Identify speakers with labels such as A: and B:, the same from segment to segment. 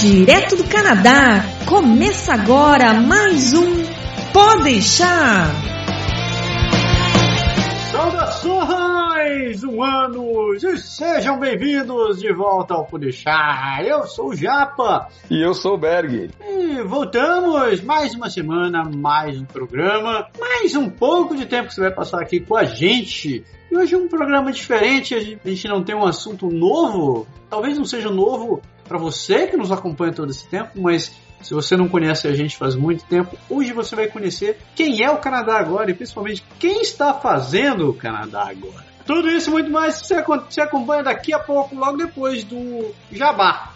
A: Direto do Canadá, começa agora mais um Pode deixar.
B: Saudações, humanos, e sejam bem-vindos de volta ao Podeixar. Eu sou o Japa.
C: E eu sou o Berg.
B: E voltamos, mais uma semana, mais um programa, mais um pouco de tempo que você vai passar aqui com a gente. E hoje é um programa diferente, a gente não tem um assunto novo, talvez não seja novo para você que nos acompanha todo esse tempo, mas se você não conhece a gente faz muito tempo, hoje você vai conhecer quem é o Canadá agora e principalmente quem está fazendo o Canadá agora. Tudo isso e muito mais você acompanha daqui a pouco, logo depois do Jabá.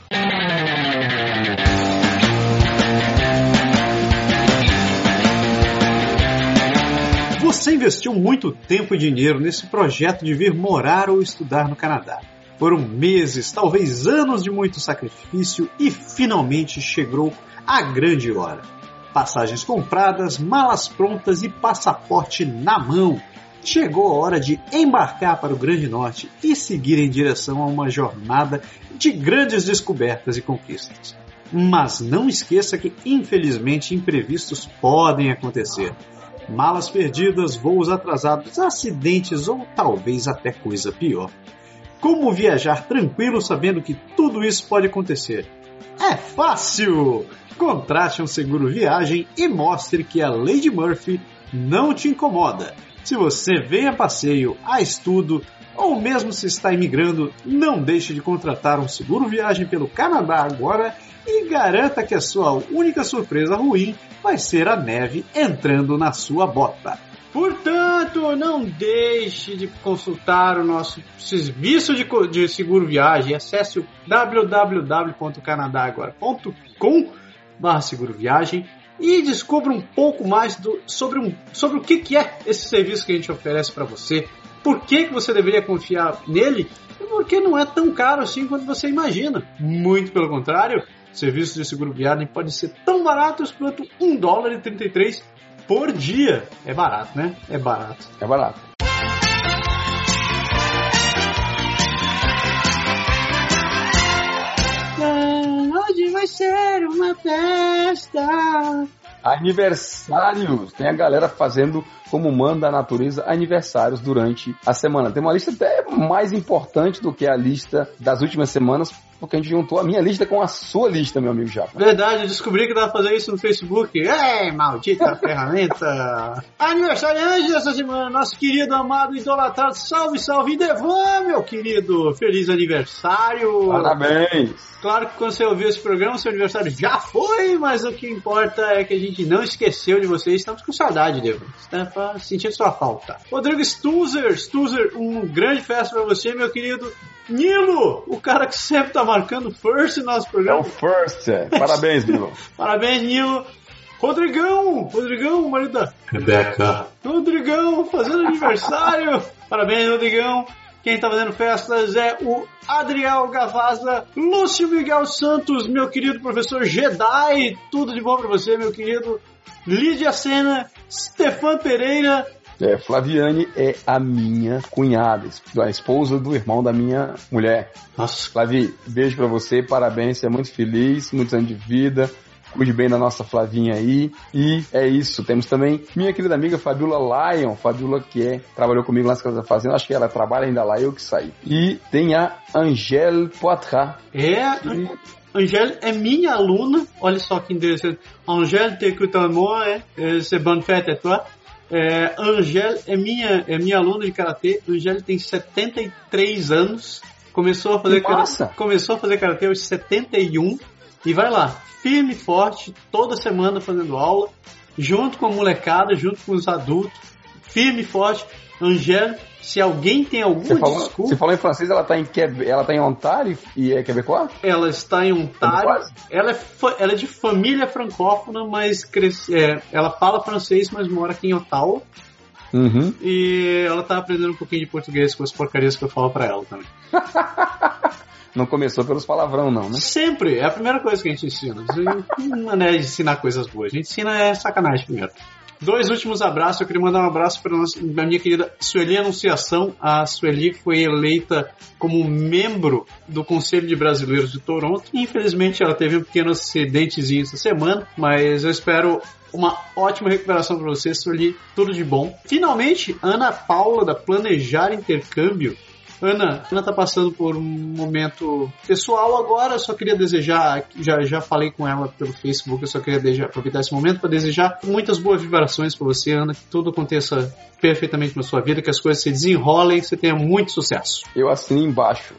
B: Você investiu muito tempo e dinheiro nesse projeto de vir morar ou estudar no Canadá. Foram meses, talvez anos de muito sacrifício e finalmente chegou a grande hora. Passagens compradas, malas prontas e passaporte na mão. Chegou a hora de embarcar para o Grande Norte e seguir em direção a uma jornada de grandes descobertas e conquistas. Mas não esqueça que, infelizmente, imprevistos podem acontecer. Malas perdidas, voos atrasados, acidentes ou talvez até coisa pior. Como viajar tranquilo sabendo que tudo isso pode acontecer? É fácil! Contrate um seguro viagem e mostre que a Lady Murphy não te incomoda. Se você vem a passeio, a estudo ou mesmo se está imigrando, não deixe de contratar um seguro viagem pelo Canadá agora e garanta que a sua única surpresa ruim vai ser a neve entrando na sua bota. Portanto, não deixe de consultar o nosso serviço de, de seguro viagem. Acesse o www.canadagora.com barra seguro viagem e descubra um pouco mais do, sobre, um, sobre o que, que é esse serviço que a gente oferece para você. Por que, que você deveria confiar nele? Porque não é tão caro assim quanto você imagina. Muito pelo contrário, serviços de seguro viagem podem ser tão baratos quanto 1 dólar e 33 por dia. É barato, né? É barato.
C: É barato.
B: Hoje vai ser uma festa.
C: Aniversários! Tem a galera fazendo como manda a natureza aniversários durante a semana. Tem uma lista até mais importante do que a lista das últimas semanas, porque a gente juntou a minha lista com a sua lista, meu amigo Japa.
B: Verdade, eu descobri que dá pra fazer isso no Facebook. É, maldita ferramenta! Aniversariante dessa semana, nosso querido, amado, idolatrado, salve, salve, Devan, meu querido! Feliz aniversário!
C: Parabéns!
B: Claro que quando você ouvir esse programa, seu aniversário já foi, mas o que importa é que a gente não esqueceu de vocês. Estamos com saudade, Devan. Está sentindo sua falta. Rodrigo Stuzer, Stuzer, um grande festa pra você, meu querido. Nilo, o cara que sempre tá marcando first no nosso
C: É
B: programa.
C: o first. é. Parabéns, Nilo.
B: Parabéns, Nilo. Rodrigão, Rodrigão, marido da
D: Rebeca.
B: Rodrigão, fazendo aniversário. Parabéns, Rodrigão. Quem tá fazendo festas é o Adriel Gavazza, Lúcio Miguel Santos, meu querido professor Jedi. Tudo de bom pra você, meu querido. Lídia Sena, Stefan Pereira,
C: É, Flaviane é a minha cunhada, a esposa do irmão da minha mulher.
B: Nossa,
C: Flavi, beijo pra você, parabéns, você é muito feliz, muitos anos de vida. Cuide bem da nossa Flavinha aí. E é isso. Temos também minha querida amiga Fabiola Lion. Fabiola que é, trabalhou comigo nas Casas da Fazenda. Acho que ela trabalha ainda lá, eu que saí. E tem a Angèle Poitras.
B: é. Angèle é minha aluna. Olha só que interessante. Angèle, t'écoutes moi, é, é, c'est bonne fête à toi. É, Angèle é minha, é minha aluna de karatê. Angèle tem 73 anos. Começou a fazer karatê, começou a fazer karatê aos 71 e vai lá, firme e forte, toda semana fazendo aula, junto com a molecada, junto com os adultos, firme e forte. Angèle, se alguém tem alguma
C: Você falou,
B: desculpa,
C: você falou em francês, ela tá em, ela tá em Ontário e é quebecois?
B: ela está em Ontário. Ela é, ela é de família francófona, mas cresce, é, ela fala francês, mas mora aqui em Ottawa.
C: Uhum.
B: E ela tá aprendendo um pouquinho de português com as porcarias que eu falo pra ela também.
C: Não começou pelos palavrão, não, né?
B: Sempre, é a primeira coisa que a gente ensina. A gente Não é ensinar coisas boas, a gente ensina é sacanagem primeiro. Dois últimos abraços. Eu queria mandar um abraço para a minha querida Sueli Anunciação. A Sueli foi eleita como membro do Conselho de Brasileiros de Toronto. Infelizmente, ela teve um pequeno acidentezinho essa semana, mas eu espero uma ótima recuperação para você, Sueli. Tudo de bom. Finalmente, Ana Paula da Planejar Intercâmbio Ana, Ana tá passando por um momento pessoal agora, eu só queria desejar, já, já falei com ela pelo Facebook, eu só queria desejar, aproveitar esse momento para desejar muitas boas vibrações para você, Ana, que tudo aconteça perfeitamente na sua vida, que as coisas se desenrolem e você tenha muito sucesso.
C: Eu assino embaixo.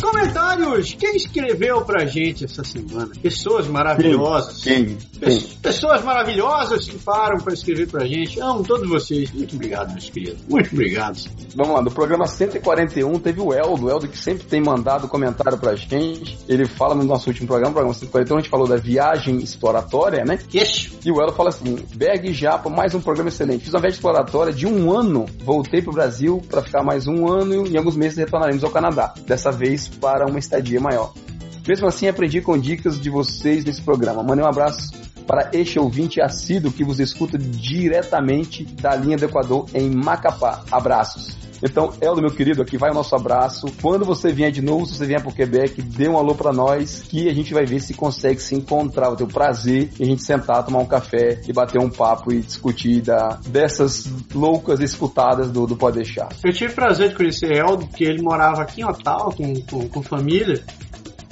B: Comentários! Quem escreveu pra gente essa semana? Pessoas maravilhosas.
C: Quem?
B: Quem? Pessoas maravilhosas que param para escrever pra gente. Amo todos vocês. Muito obrigado, meus queridos. Muito obrigado.
C: Vamos lá, no programa 141 teve o Eldo, o Eldo que sempre tem mandado comentário pra gente. Ele fala no nosso último programa, programa 141, a gente falou da viagem exploratória, né?
B: Isso.
C: E o Eldo fala assim: Berg Japa, mais um programa excelente. Fiz uma viagem exploratória de um ano, voltei pro Brasil para ficar mais um ano e em alguns meses retornaremos ao Canadá. Dessa vez para uma estadia maior. Mesmo assim, aprendi com dicas de vocês nesse programa. Mandei um abraço para este ouvinte assíduo que vos escuta diretamente da linha do Equador em Macapá. Abraços. Então, Eldo, meu querido, aqui vai o nosso abraço. Quando você vier de novo, se você vier pro Quebec, dê um alô para nós, que a gente vai ver se consegue se encontrar. Vou ter o prazer de a gente sentar, tomar um café e bater um papo e discutir da, dessas loucas escutadas do, do Pode Deixar.
B: Eu tive o prazer de conhecer Eldo, porque ele morava aqui em Ottawa com, com, com família.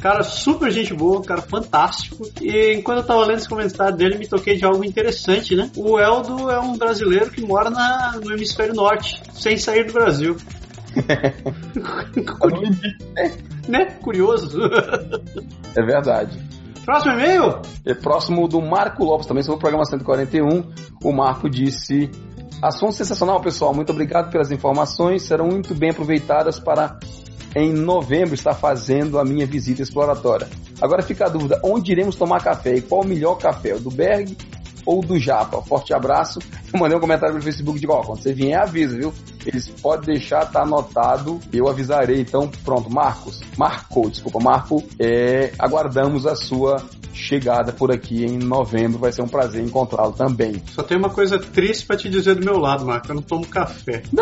B: Cara, super gente boa, cara fantástico. E enquanto eu tava lendo esse comentário dele, me toquei de algo interessante, né? O Eldo é um brasileiro que mora na, no hemisfério norte, sem sair do Brasil. né? Curioso.
C: É verdade.
B: Próximo e-mail?
C: É próximo do Marco Lopes, também sobre o programa 141. O Marco disse: Assunto sensacional, pessoal. Muito obrigado pelas informações. Serão muito bem aproveitadas para em novembro estar fazendo a minha visita exploratória. Agora fica a dúvida: onde iremos tomar café e qual o melhor café? O do Berg ou do Japa? Forte abraço. Mandei um comentário no Facebook de ó, quando você vier, avisa, viu? Eles podem deixar, tá anotado, eu avisarei. Então, pronto, Marcos, Marco, desculpa, Marco, é, aguardamos a sua chegada por aqui em novembro. Vai ser um prazer encontrá-lo também.
B: Só tem uma coisa triste para te dizer do meu lado, Marco. Eu não tomo café.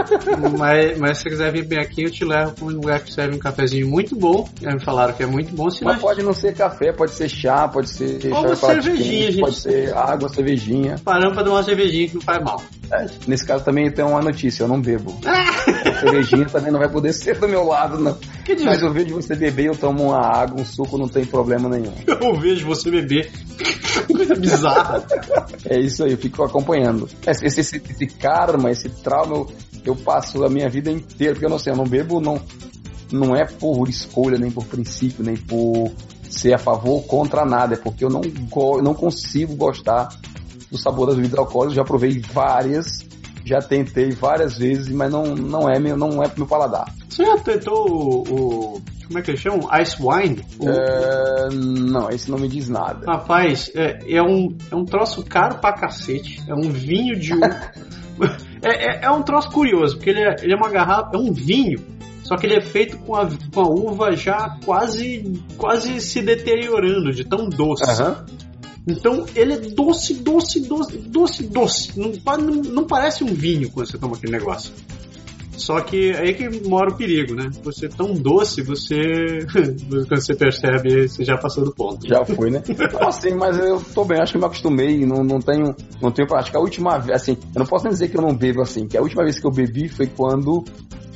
B: mas, mas se você quiser vir bem aqui, eu te levo para um lugar que serve um cafezinho muito bom. Já me falaram que é muito bom.
C: Mas pode não ser café, pode ser chá, pode ser
B: Ou
C: chá
B: cervejinha,
C: quente,
B: gente.
C: pode ser água, cervejinha.
B: Paramos para dar uma cervejinha que não faz mal.
C: É, nesse caso também tem uma notícia, eu não bebo. A cervejinha também não vai poder ser do meu lado, não.
B: Que diz-
C: Mas eu vejo você beber, eu tomo uma água, um suco, não tem problema nenhum.
B: Eu vejo você beber. Coisa bizarra.
C: É isso aí, eu fico acompanhando. Esse, esse, esse, esse karma, esse trauma, eu, eu passo a minha vida inteira, porque eu não sei, eu não bebo, não, não é por escolha, nem por princípio, nem por ser a favor ou contra nada, é porque eu não, não consigo gostar do sabor das bebidas alcoólicas, já provei várias, já tentei várias vezes, mas não, não é meu, não é pro meu paladar.
B: Você já tentou o, o- Como é que eles chamam? Ice Wine? O-
C: É, não, esse não me diz nada.
B: Rapaz, é, é, um, é um troço caro pra cacete. É um vinho de uva. é, é, é um troço curioso, porque ele é, ele é uma garrafa, é um vinho. Só que ele é feito com a, com a uva já quase, quase se deteriorando, de tão doce.
C: Aham.
B: Então ele é doce, doce, doce, doce, doce. Não, não, não parece um vinho quando você toma aquele negócio. Só que é aí que mora o perigo, né? Você é tão doce, você. quando você percebe, você já passou do ponto.
C: Já foi, né? Não, assim, mas eu tô bem, acho que eu me acostumei, não, não tenho, não tenho prática. A última vez, assim, eu não posso nem dizer que eu não bebo assim, que a última vez que eu bebi foi quando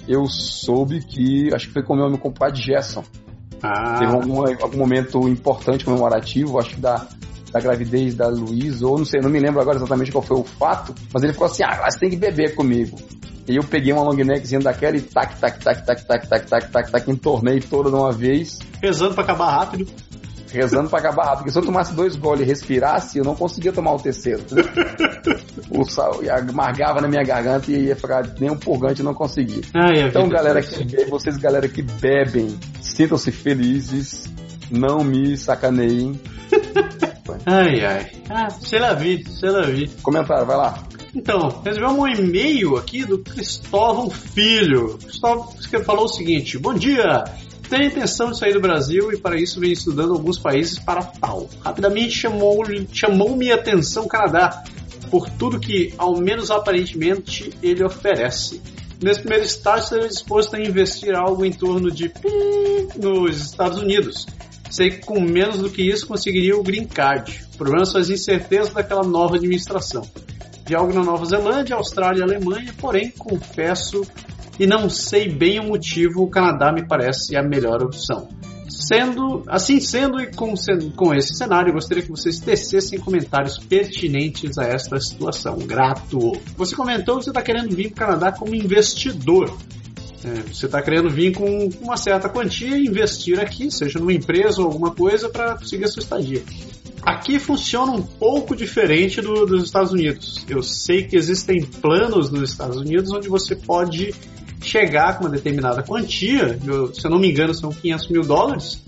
C: eu soube que, acho que foi com o meu compadre Gerson.
B: Ah,
C: Teve algum, algum momento importante comemorativo, acho que da, da gravidez da Luísa, ou não sei, não me lembro agora exatamente qual foi o fato, mas ele falou assim, ah, você tem que beber comigo. E eu peguei uma long neckzinha daquela e tac, tac, tac, tac, tac, tac, tac, tac, tac, entornei toda de uma vez,
B: rezando pra acabar rápido.
C: rezando pra acabar rápido. Porque se eu tomasse dois goles e respirasse, eu não conseguia tomar o terceiro. o sal amargava na minha garganta e ia ficar nem um purgante eu não conseguia.
B: Ai, a
C: Então,
B: vida.
C: galera que bebe, vocês, galera que bebem, sintam-se felizes, não me sacaneiem.
B: Ai, ai. Ah, sei lá vi, sei lá vi.
C: Comentário, vai lá.
B: Então, recebemos um e-mail aqui do Cristóvão Filho. Cristóvão que falou o seguinte: Bom dia! tem intenção de sair do Brasil e para isso vem estudando alguns países para tal. Rapidamente chamou, chamou minha atenção o Canadá por tudo que, ao menos aparentemente, ele oferece. Nesse primeiro estágio, estaria disposto a investir algo em torno de nos Estados Unidos. Sei que com menos do que isso conseguiria o green card. O problema são as incertezas daquela nova administração. De algo na Nova Zelândia, Austrália e Alemanha, porém, confesso e não sei bem o motivo, o Canadá me parece a melhor opção. Sendo, assim sendo e com, com esse cenário, gostaria que vocês tecessem comentários pertinentes a esta situação. Grato. Você comentou que você está querendo vir para o Canadá como investidor. É, você está querendo vir com uma certa quantia e investir aqui, seja numa empresa ou alguma coisa, para conseguir a sua estadia. Aqui funciona um pouco diferente do, dos Estados Unidos. Eu sei que existem planos nos Estados Unidos onde você pode chegar com uma determinada quantia, eu, se eu não me engano são 500 mil dólares,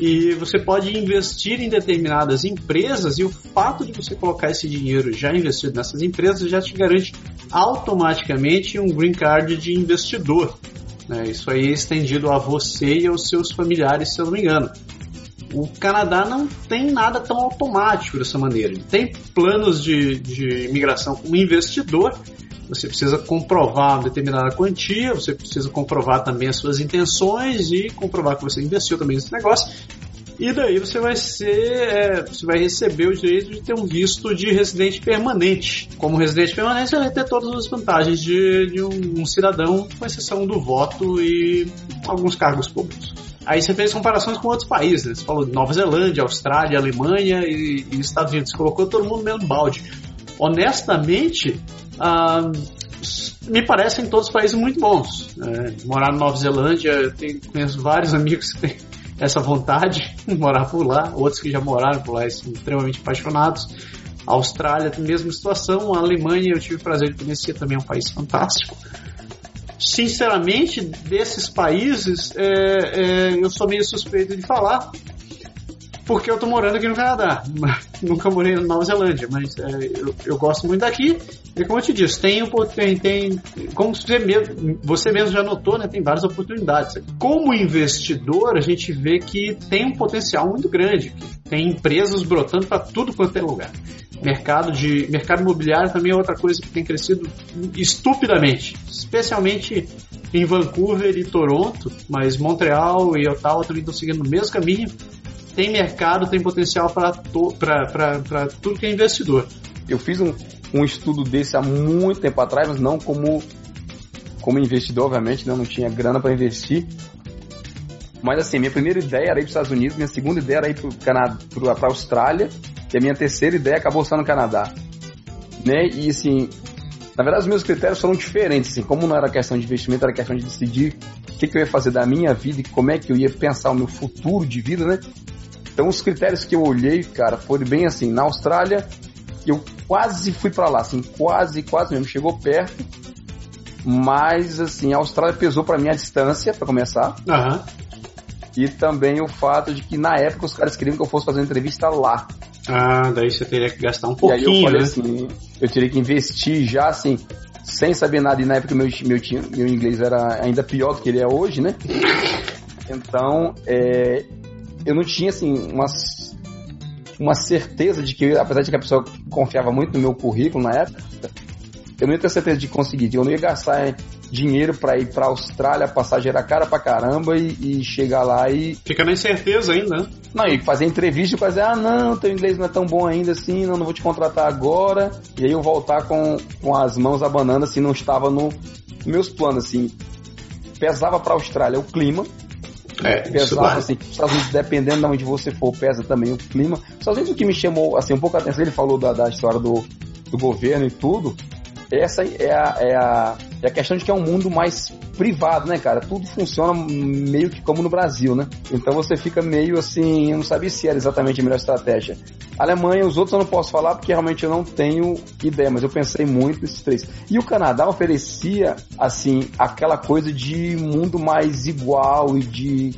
B: e você pode investir em determinadas empresas e o fato de você colocar esse dinheiro já investido nessas empresas já te garante automaticamente um green card de investidor. Né? Isso aí é estendido a você e aos seus familiares, se eu não me engano. O Canadá não tem nada tão automático dessa maneira. Ele tem planos de, de imigração como investidor, você precisa comprovar uma determinada quantia, você precisa comprovar também as suas intenções e comprovar que você investiu também nesse negócio. E daí você vai ser, é, você vai receber o direito de ter um visto de residente permanente. Como residente permanente, você vai ter todas as vantagens de, de um, um cidadão, com exceção do voto e alguns cargos públicos. Aí você fez comparações com outros países. Né? Você falou Nova Zelândia, Austrália, Alemanha e, e Estados Unidos. Você colocou todo mundo no mesmo balde. Honestamente, ah, me parecem todos países muito bons. É, morar na Nova Zelândia, eu tenho, conheço vários amigos que têm essa vontade de morar por lá, outros que já moraram por lá e são extremamente apaixonados. A Austrália, mesma situação. A Alemanha, eu tive o prazer de conhecer também, é um país fantástico. Sinceramente, desses países, é, é, eu sou meio suspeito de falar, porque eu tô morando aqui no Canadá. Nunca morei na Nova Zelândia, mas é, eu, eu, gosto muito daqui. E como eu te disse, tem, tem, tem como você mesmo, você mesmo já notou, né, tem várias oportunidades. Como investidor, a gente vê que tem um potencial muito grande. Tem empresas brotando para tudo quanto é lugar. Mercado de mercado imobiliário também é outra coisa que tem crescido estupidamente, especialmente em Vancouver e Toronto, mas Montreal e Ottawa também estão seguindo o mesmo caminho tem mercado, tem potencial para tudo que é investidor.
C: Eu fiz um, um estudo desse há muito tempo atrás, mas não como, como investidor, obviamente, né? não tinha grana para investir. Mas assim, minha primeira ideia era ir para os Estados Unidos, minha segunda ideia era ir para a Austrália, e a minha terceira ideia acabou sendo no Canadá. Né? E assim, na verdade os meus critérios foram diferentes, assim, como não era questão de investimento, era questão de decidir o que, que eu ia fazer da minha vida e como é que eu ia pensar o meu futuro de vida, né? Então os critérios que eu olhei, cara, foram bem assim, na Austrália, eu quase fui para lá, assim, quase, quase mesmo, chegou perto. Mas assim, a Austrália pesou para mim a distância, para começar.
B: Uhum.
C: E também o fato de que na época os caras queriam que eu fosse fazer uma entrevista lá.
B: Ah, daí você teria que gastar um pouquinho.
C: E aí eu falei
B: né?
C: assim, eu teria que investir já assim, sem saber nada. E na época meu, meu, meu inglês era ainda pior do que ele é hoje, né? Então, é, eu não tinha, assim, uma, uma certeza de que, apesar de que a pessoa confiava muito no meu currículo na época, eu não ia ter certeza de conseguir. Eu não ia gastar dinheiro para ir para Austrália, passagem era cara pra caramba e, e, chegar lá e.
B: Fica na incerteza ainda, né?
C: Não, e fazer entrevista e fazer, ah, não, teu inglês não é tão bom ainda assim, não, não vou te contratar agora. E aí eu voltar com, com as mãos abanando, assim, não estava no, nos meus planos, assim. Pesava pra Austrália o clima,
B: é,
C: pesado, assim, os Estados Unidos, dependendo de onde você for, pesa também o clima. Os Estados Unidos, o que me chamou, assim, um pouco a atenção, ele falou da, da história do, do governo e tudo, essa é a, é, a, é a questão de que é um mundo mais privado, né, cara? Tudo funciona meio que como no Brasil, né? Então você fica meio assim, eu não sabia se era exatamente a melhor estratégia. Alemanha, os outros eu não posso falar porque realmente eu não tenho ideia, mas eu pensei muito nesses três. E o Canadá oferecia, assim, aquela coisa de mundo mais igual e de.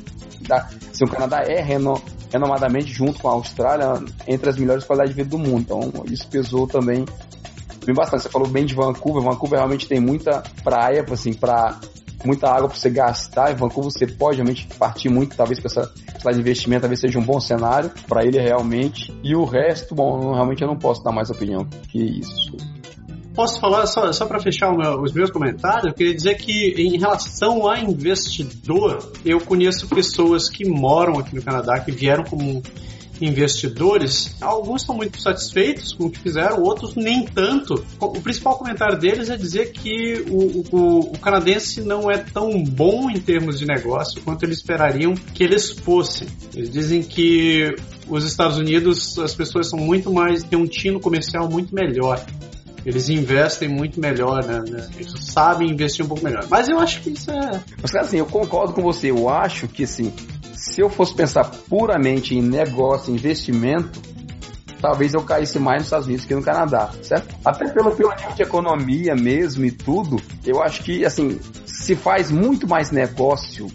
C: Da, assim, o Canadá é reno, renomadamente, junto com a Austrália, entre as melhores qualidades de vida do mundo. Então isso pesou também bem bastante. Você falou bem de Vancouver. Vancouver realmente tem muita praia, assim, para muita água para você gastar. Em Vancouver você pode realmente partir muito, talvez para essa de investimento, talvez seja um bom cenário para ele realmente. E o resto, bom, realmente eu não posso dar mais opinião que isso.
B: Posso falar, só, só para fechar meu, os meus comentários, eu queria dizer que em relação a investidor, eu conheço pessoas que moram aqui no Canadá, que vieram como investidores, alguns estão muito satisfeitos com o que fizeram, outros nem tanto. O principal comentário deles é dizer que o, o, o canadense não é tão bom em termos de negócio quanto eles esperariam que eles fossem. Eles dizem que os Estados Unidos, as pessoas são muito mais, têm um tino comercial muito melhor. Eles investem muito melhor, né? Eles sabem investir um pouco melhor. Mas eu acho que isso é.
C: Mas, assim, eu concordo com você. Eu acho que, assim, se eu fosse pensar puramente em negócio, investimento, talvez eu caísse mais nos Estados Unidos que no Canadá, certo? Até pelo, pelo nível de economia mesmo e tudo, eu acho que, assim, se faz muito mais negócio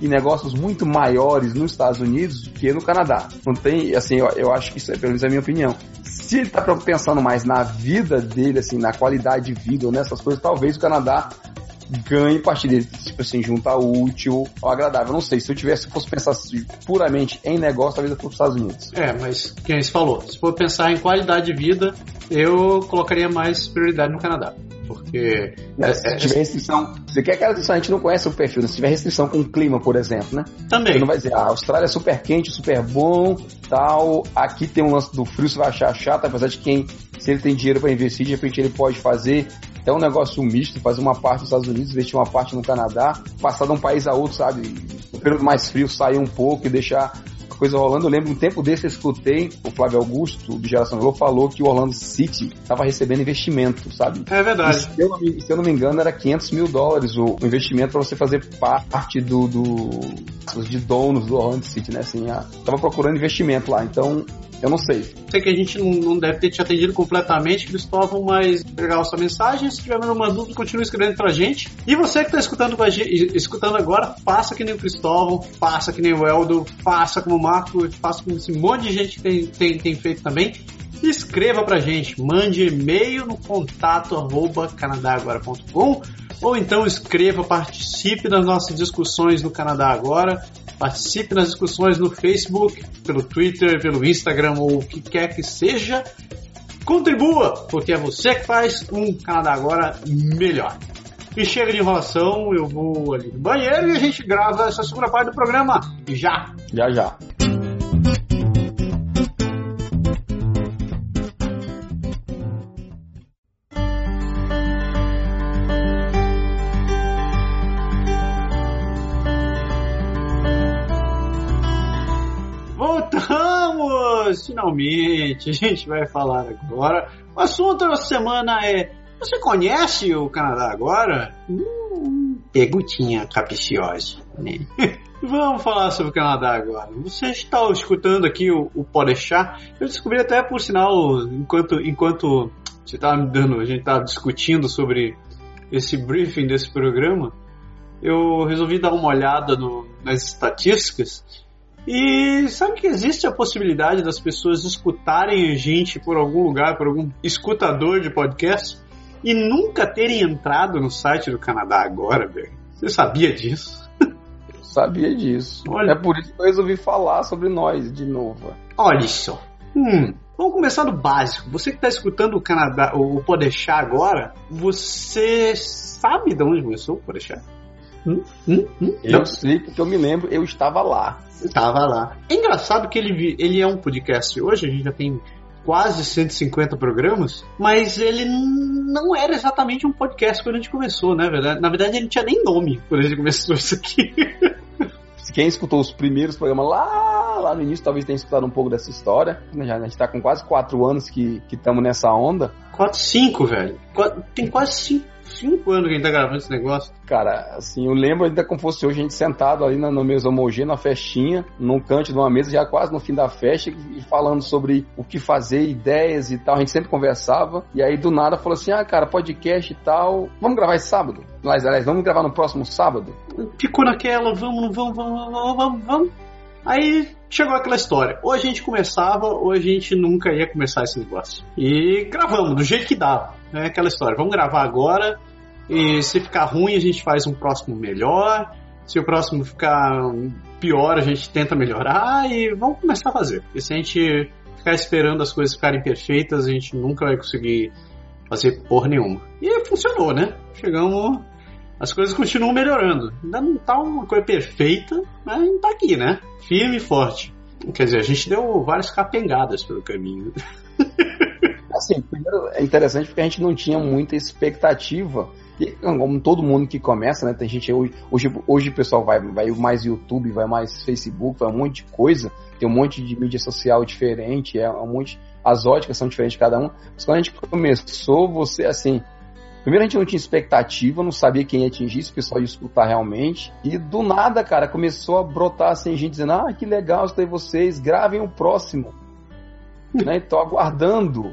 C: e negócios muito maiores nos Estados Unidos do que no Canadá. Não tem, assim, eu, eu acho que isso é, pelo menos, é a minha opinião. Se ele está pensando mais na vida dele, assim, na qualidade de vida ou nessas coisas, talvez o Canadá ganhe a partir dele, tipo assim, juntar útil ao agradável. Não sei, se eu tivesse, fosse pensar assim, puramente em negócio, talvez eu fosse para os Estados Unidos.
B: É, mas quem se falou, se for pensar em qualidade de vida, eu colocaria mais prioridade no Canadá. Porque.
C: É, se tiver restrição. Você quer aquela restrição, a gente não conhece o perfil, né? se tiver restrição com o clima, por exemplo, né?
B: Também. Você
C: não vai dizer, ah, a Austrália é super quente, super bom, tal. Aqui tem um lance do frio, você vai achar chato, apesar de quem, se ele tem dinheiro para investir, de repente ele pode fazer é um negócio misto, fazer uma parte nos Estados Unidos, investir uma parte no Canadá, passar de um país a outro, sabe? No período mais frio, sair um pouco e deixar coisa rolando. Eu lembro um tempo desse eu escutei o Flávio Augusto, de Geração Globo, falou que o Orlando City estava recebendo investimento, sabe?
B: É verdade. E,
C: se, eu não, se eu não me engano, era 500 mil dólares o, o investimento para você fazer parte do, do de donos do Orlando City, né? Assim, a, tava procurando investimento lá. Então, eu não sei.
B: Sei que a gente não, não deve ter te atendido completamente, Cristóvão, mas legal sua mensagem. Se tiver alguma dúvida, continue escrevendo pra gente. E você que está escutando, escutando agora, faça que nem o Cristóvão, faça que nem o Eldo, faça como o Marco, faça como esse monte de gente tem, tem, tem feito também. Escreva pra gente, mande e-mail no contato arroba canadagora.com ou então escreva, participe das nossas discussões no Canadá Agora. Participe nas discussões no Facebook, pelo Twitter, pelo Instagram ou o que quer que seja. Contribua, porque é você que faz um Canadá Agora melhor. E chega de enrolação, eu vou ali no banheiro e a gente grava essa segunda parte do programa já.
C: Já, já.
B: Finalmente a gente vai falar agora. O assunto da semana é: você conhece o Canadá agora? Hum, perguntinha capiciosa, né? Vamos falar sobre o Canadá agora. Você está escutando aqui o, o Podeixar. Eu descobri até por sinal, enquanto, enquanto você estava me dando, a gente estava discutindo sobre esse briefing desse programa, eu resolvi dar uma olhada no, nas estatísticas e sabe que existe a possibilidade das pessoas escutarem a gente por algum lugar, por algum escutador de podcast e nunca terem entrado no site do Canadá agora, velho? Você sabia disso?
C: Eu sabia disso. Olha, é por isso que eu resolvi falar sobre nós de novo.
B: Olha só. Hum, Vamos começar do básico. Você que está escutando o Canadá, o Podeixar agora, você sabe de onde começou o Podeixar?
C: Hum? Hum? Hum? Eu Não. sei porque eu me lembro, eu estava lá.
B: Estava lá. É engraçado que ele, ele é um podcast hoje, a gente já tem quase 150 programas, mas ele não era exatamente um podcast quando a gente começou, né? Na verdade, ele não tinha nem nome quando a gente começou isso aqui.
C: Quem escutou os primeiros programas lá, lá no início, talvez tenha escutado um pouco dessa história. Já, a gente tá com quase quatro anos que estamos nessa onda.
B: Quatro, cinco, velho. Tem quase cinco cinco anos que a gente tá gravando esse negócio.
C: Cara, assim, eu lembro ainda como fosse hoje a gente sentado ali na, no mesa homogênea, na festinha, num canto de uma mesa, já quase no fim da festa, e falando sobre o que fazer, ideias e tal. A gente sempre conversava. E aí do nada falou assim: ah, cara, podcast e tal. Vamos gravar esse sábado? Mas, aliás, vamos gravar no próximo sábado?
B: Ficou naquela, vamos, vamos, vamos, vamos, vamos. vamos. Aí chegou aquela história. Ou a gente começava, ou a gente nunca ia começar esse negócio. E gravamos, do jeito que dava. É aquela história. Vamos gravar agora E se ficar ruim, a gente faz um próximo melhor. Se o próximo ficar pior, a gente tenta melhorar e vamos começar a fazer. E se a gente ficar esperando as coisas ficarem perfeitas, a gente nunca vai conseguir fazer porra nenhuma. E funcionou, né? Chegamos. As coisas continuam melhorando. Ainda não tá uma coisa perfeita, mas tá aqui, né? Firme e forte. Quer dizer, a gente deu várias capengadas pelo caminho.
C: Assim, primeiro é interessante porque a gente não tinha muita expectativa. Como todo mundo que começa, né? Tem gente hoje, hoje, hoje o pessoal vai, vai mais YouTube, vai mais Facebook, vai um monte de coisa, tem um monte de mídia social diferente, é um monte, as óticas são diferentes de cada um. Mas quando a gente começou, você assim, Primeiro a gente não tinha expectativa, não sabia quem ia atingir, se o pessoal ia escutar realmente. E do nada, cara, começou a brotar assim, gente dizendo, ah, que legal, estou vocês, gravem o próximo. né? Tô aguardando.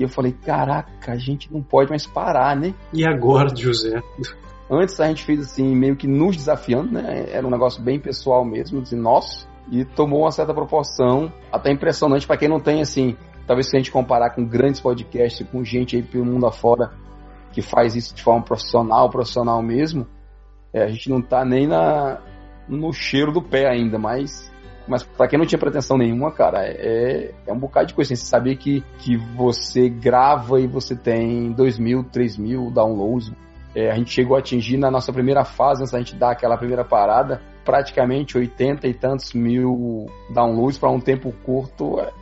C: E eu falei, caraca, a gente não pode mais parar, né?
B: E agora, José?
C: Antes a gente fez assim, meio que nos desafiando, né? Era um negócio bem pessoal mesmo, assim, nossa. E tomou uma certa proporção, até impressionante para quem não tem, assim, talvez se a gente comparar com grandes podcasts, com gente aí pelo mundo afora que faz isso de forma profissional, profissional mesmo, é, a gente não tá nem na, no cheiro do pé ainda, mas mas para quem não tinha pretensão nenhuma, cara, é, é um bocado de coisa. Assim, você sabia que, que você grava e você tem 2 mil, 3 mil downloads. É, a gente chegou a atingir na nossa primeira fase, antes da gente dar aquela primeira parada, praticamente 80 e tantos mil downloads para um tempo curto. É,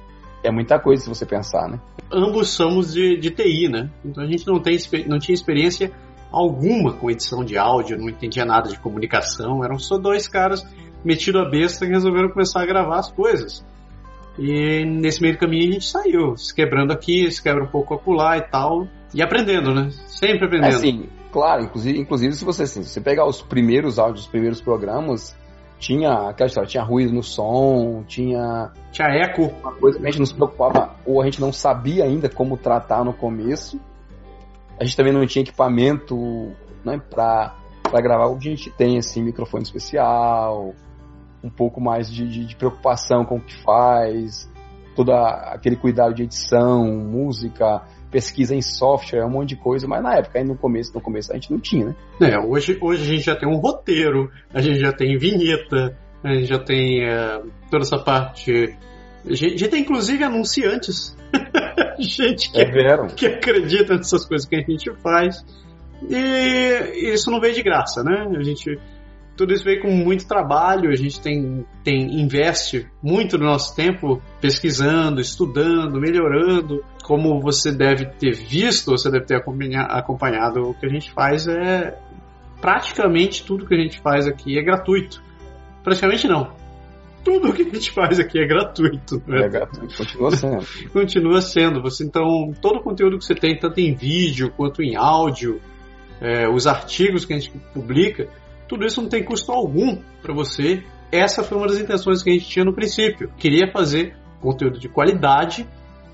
C: é, muita coisa se você pensar, né?
B: Ambos somos de, de TI, né? Então a gente não, tem, não tinha experiência alguma com edição de áudio, não entendia nada de comunicação, eram só dois caras metido a besta que resolveram começar a gravar as coisas. E nesse meio caminho a gente saiu, se quebrando aqui, se quebra um pouco acolá e tal, e aprendendo, né? Sempre aprendendo. É,
C: sim, claro, inclusive, inclusive se você, assim, se você pegar os primeiros áudios, os primeiros programas, tinha aquela história, tinha ruído no som, tinha.
B: Tinha eco.
C: Uma coisa que a gente não se preocupava, ou a gente não sabia ainda como tratar no começo. A gente também não tinha equipamento né, para gravar. O que a gente tem, assim, microfone especial, um pouco mais de, de, de preocupação com o que faz, todo aquele cuidado de edição, música, pesquisa em software, um monte de coisa, mas na época, aí no começo, no começo a gente não tinha, né?
B: É, hoje, hoje a gente já tem um roteiro, a gente já tem vinheta, a gente já tem uh, toda essa parte. A gente, gente tem inclusive anunciantes. gente que,
C: é
B: que acredita nessas coisas que a gente faz. E isso não veio de graça, né? A gente tudo isso veio com muito trabalho, a gente tem, tem investe muito do nosso tempo pesquisando, estudando, melhorando. Como você deve ter visto, você deve ter acompanhado, o que a gente faz é praticamente tudo que a gente faz aqui é gratuito. Praticamente não. Tudo que a gente faz aqui é gratuito.
C: Né? É gratuito, continua sendo.
B: continua sendo. Você então todo o conteúdo que você tem, tanto em vídeo quanto em áudio, é, os artigos que a gente publica, tudo isso não tem custo algum para você. Essa foi uma das intenções que a gente tinha no princípio. Queria fazer conteúdo de qualidade,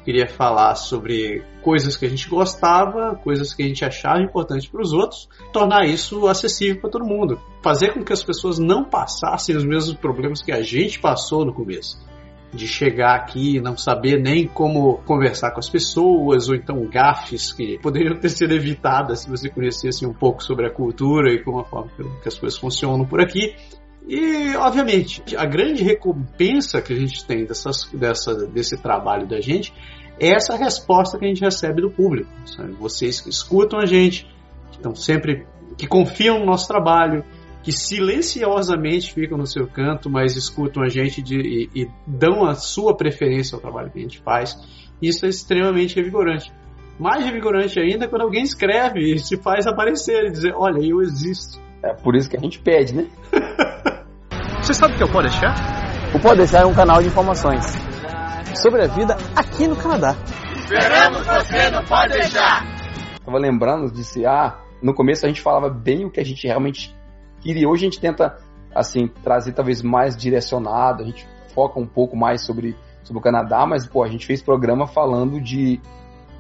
B: queria falar sobre coisas que a gente gostava, coisas que a gente achava importante para os outros, tornar isso acessível para todo mundo, fazer com que as pessoas não passassem os mesmos problemas que a gente passou no começo de chegar aqui e não saber nem como conversar com as pessoas, ou então gafes que poderiam ter sido evitadas se você conhecesse um pouco sobre a cultura e como a forma que as coisas funcionam por aqui. E, obviamente, a grande recompensa que a gente tem dessas, dessa, desse trabalho da gente é essa resposta que a gente recebe do público. Sabe? Vocês que escutam a gente, que estão sempre, que confiam no nosso trabalho, que silenciosamente ficam no seu canto, mas escutam a gente de, e, e, dão a sua preferência ao trabalho que a gente faz. Isso é extremamente revigorante. Mais revigorante ainda quando alguém escreve e se faz aparecer e dizer: Olha, eu existo.
C: É por isso que a gente pede, né?
B: Você sabe o que é o Pode Deixar?
C: O Pode Deixar é um canal de informações sobre a vida aqui no Canadá.
D: Esperamos você no Pode Deixar!
C: Tava lembrando de se, ah, no começo a gente falava bem o que a gente realmente e hoje a gente tenta, assim, trazer talvez mais direcionado, a gente foca um pouco mais sobre, sobre o Canadá, mas, pô, a gente fez programa falando de.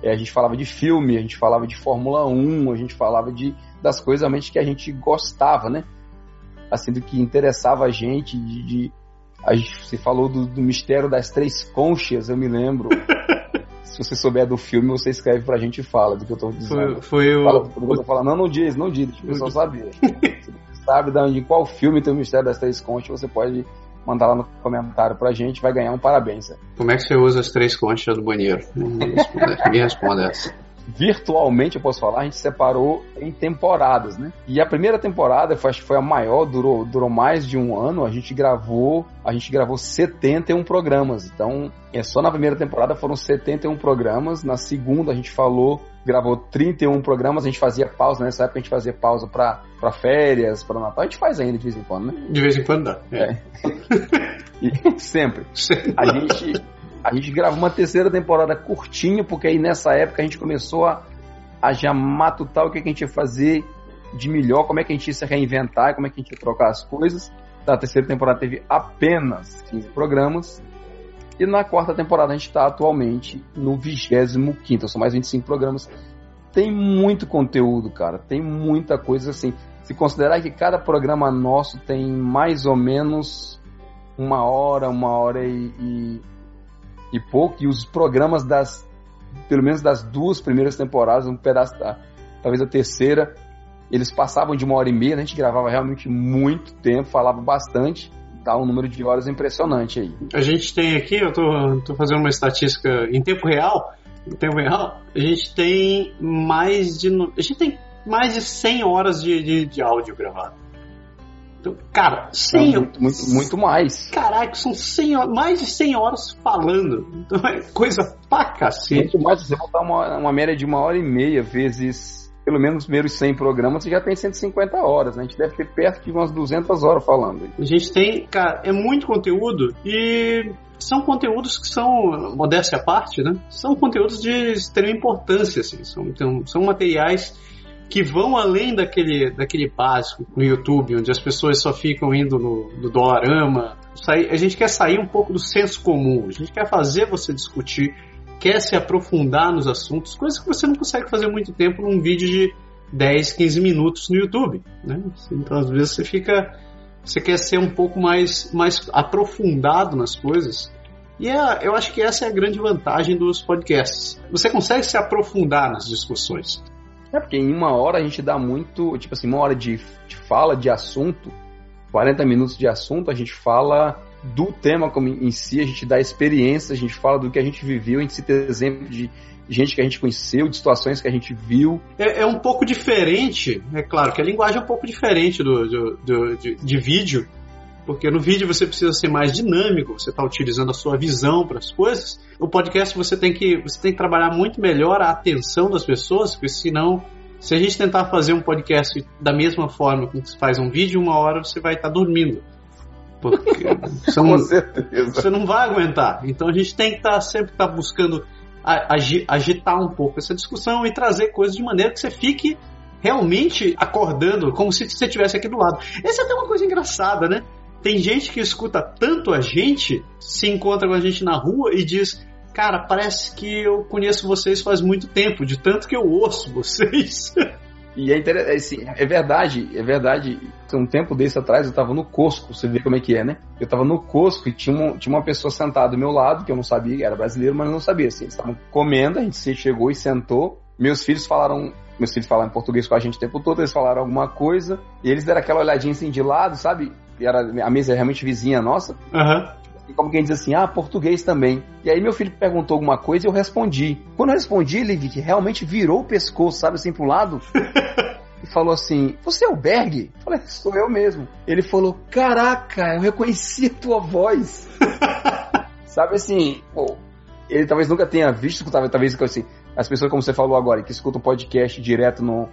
C: É, a gente falava de filme, a gente falava de Fórmula 1, a gente falava de, das coisas realmente que a gente gostava, né? Assim, do que interessava a gente, de. de a gente, você falou do, do mistério das três conchas, eu me lembro. se você souber do filme, você escreve pra gente e fala do que eu tô dizendo.
B: Foi, foi o.
C: Fala tô falando. Não, não diz, não diz, o pessoal saber. sabe de qual filme tem o Mistério das Três Conchas, você pode mandar lá no comentário pra gente, vai ganhar um parabéns.
B: Como é que você usa as três conchas do banheiro? Me responda essa
C: virtualmente, eu posso falar, a gente separou em temporadas, né? E a primeira temporada, acho que foi a maior, durou, durou mais de um ano, a gente gravou, a gente gravou 71 programas. Então, é só na primeira temporada foram 71 programas, na segunda a gente falou gravou 31 programas, a gente fazia pausa, nessa época a gente fazia pausa pra, pra férias, pra Natal, a gente faz ainda de vez em quando, né?
B: De vez em quando dá.
C: É. é. e, sempre. A gente, a gente gravou uma terceira temporada curtinha, porque aí nessa época a gente começou a, a já matutar o que, a gente ia fazer de melhor, como é que a gente ia se reinventar, como é que a gente ia trocar as coisas. A terceira temporada teve apenas 15 programas. E na quarta temporada a gente está atualmente no 25, são mais 25 programas. Tem muito conteúdo, cara. Tem muita coisa assim. Se considerar que cada programa nosso tem mais ou menos uma hora, uma hora e, e e pouco, e os programas das, pelo menos das duas primeiras temporadas, um pedaço da, talvez a terceira, eles passavam de uma hora e meia, né? a gente gravava realmente muito tempo, falava bastante, dá um número de horas impressionante aí.
B: A gente tem aqui, eu tô, tô fazendo uma estatística em tempo real, em tempo real, a gente tem mais de, a gente tem mais de 100 horas de, de, de áudio gravado. Então, cara, 100
C: Não, muito, muito, muito, mais.
B: Caraca, são 100 mais de 100 horas falando. Então é coisa pra cacete.
C: Muito mais, você botar uma, uma média de uma hora e meia vezes pelo menos os primeiros 100 programas, você já tem 150 horas, né? A gente deve ter perto de umas 200 horas falando.
B: A gente tem, cara, é muito conteúdo e são conteúdos que são, modéstia à parte, né? São conteúdos de extrema importância, assim. São, então, são materiais que vão além daquele, daquele básico no YouTube, onde as pessoas só ficam indo no, no Dolarama. A gente quer sair um pouco do senso comum, a gente quer fazer você discutir, quer se aprofundar nos assuntos, coisas que você não consegue fazer muito tempo num vídeo de 10, 15 minutos no YouTube. Né? Então, às vezes, você fica. Você quer ser um pouco mais, mais aprofundado nas coisas. E é, eu acho que essa é a grande vantagem dos podcasts. Você consegue se aprofundar nas discussões.
C: É porque em uma hora a gente dá muito, tipo assim, uma hora de, de fala, de assunto, 40 minutos de assunto, a gente fala do tema como em si, a gente dá experiência, a gente fala do que a gente viveu, a gente cita exemplo de gente que a gente conheceu, de situações que a gente viu.
B: É, é um pouco diferente, é claro que a linguagem é um pouco diferente do, do, do de, de, vídeo, porque no vídeo você precisa ser mais dinâmico, você está utilizando a sua visão para as coisas. O podcast você tem que você tem que trabalhar muito melhor a atenção das pessoas, porque senão se a gente tentar fazer um podcast da mesma forma que se faz um vídeo, uma hora você vai estar tá dormindo. Porque você, não, você não vai aguentar. Então a gente tem que estar tá, sempre estar tá buscando agitar um pouco essa discussão e trazer coisas de maneira que você fique realmente acordando, como se você estivesse aqui do lado. Essa é até uma coisa engraçada, né? Tem gente que escuta tanto a gente, se encontra com a gente na rua e diz: Cara, parece que eu conheço vocês faz muito tempo, de tanto que eu ouço vocês.
C: E é, assim, é verdade, é verdade. Um tempo desse atrás eu tava no Cosco, você vê como é que é, né? Eu tava no Cosco e tinha uma, tinha uma pessoa sentada do meu lado, que eu não sabia era brasileiro, mas eu não sabia. Assim, eles estavam comendo, a gente chegou e sentou. Meus filhos falaram meus filhos falaram português com a gente o tempo todo, eles falaram alguma coisa, e eles deram aquela olhadinha assim de lado, sabe? E era, a mesa é realmente vizinha nossa.
B: Uhum.
C: Como quem diz assim, ah, português também. E aí meu filho perguntou alguma coisa e eu respondi. Quando eu respondi, ele realmente virou o pescoço, sabe, assim pro lado. e falou assim: Você é o Berg? Eu falei, sou eu mesmo. Ele falou: Caraca, eu reconheci a tua voz. sabe assim, pô, ele talvez nunca tenha visto, talvez, talvez assim, as pessoas, como você falou agora, que escutam podcast direto no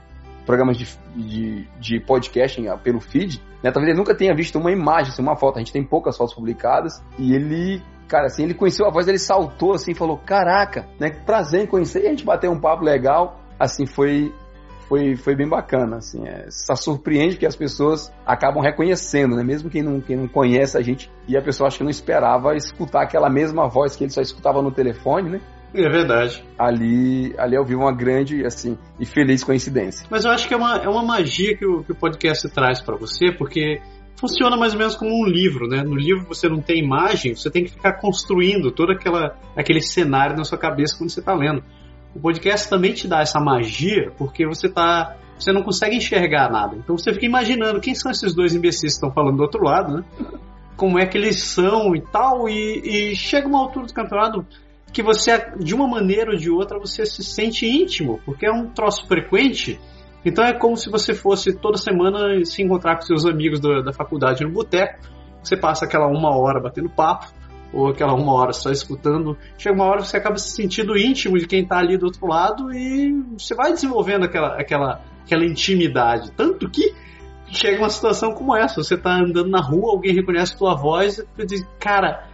C: programas de, de, de podcasting ah, pelo feed, né? Talvez ele nunca tenha visto uma imagem, assim, uma foto. A gente tem poucas fotos publicadas e ele cara, assim, ele conheceu a voz, ele saltou assim, falou: "Caraca, né? Prazer em conhecer". E a gente bateu um papo legal, assim, foi foi, foi bem bacana, assim, é, só surpreende que as pessoas acabam reconhecendo, né? Mesmo quem não, quem não conhece a gente e a pessoa acha que não esperava escutar aquela mesma voz que ele só escutava no telefone, né?
B: É verdade.
C: Ali, ali eu vi uma grande, assim, e feliz coincidência.
B: Mas eu acho que é uma, é uma magia que o, que o podcast traz para você, porque funciona mais ou menos como um livro, né? No livro você não tem imagem, você tem que ficar construindo todo aquela, aquele cenário na sua cabeça quando você está lendo. O podcast também te dá essa magia, porque você tá. Você não consegue enxergar nada. Então você fica imaginando quem são esses dois imbecis que estão falando do outro lado, né? Como é que eles são e tal. E, e chega uma altura do campeonato que você, de uma maneira ou de outra, você se sente íntimo, porque é um troço frequente. Então é como se você fosse toda semana se encontrar com seus amigos da, da faculdade no boteco. Você passa aquela uma hora batendo papo, ou aquela uma hora só escutando. Chega uma hora você acaba se sentindo íntimo de quem está ali do outro lado e você vai desenvolvendo aquela, aquela, aquela intimidade. Tanto que chega uma situação como essa: você está andando na rua, alguém reconhece a tua voz e diz, cara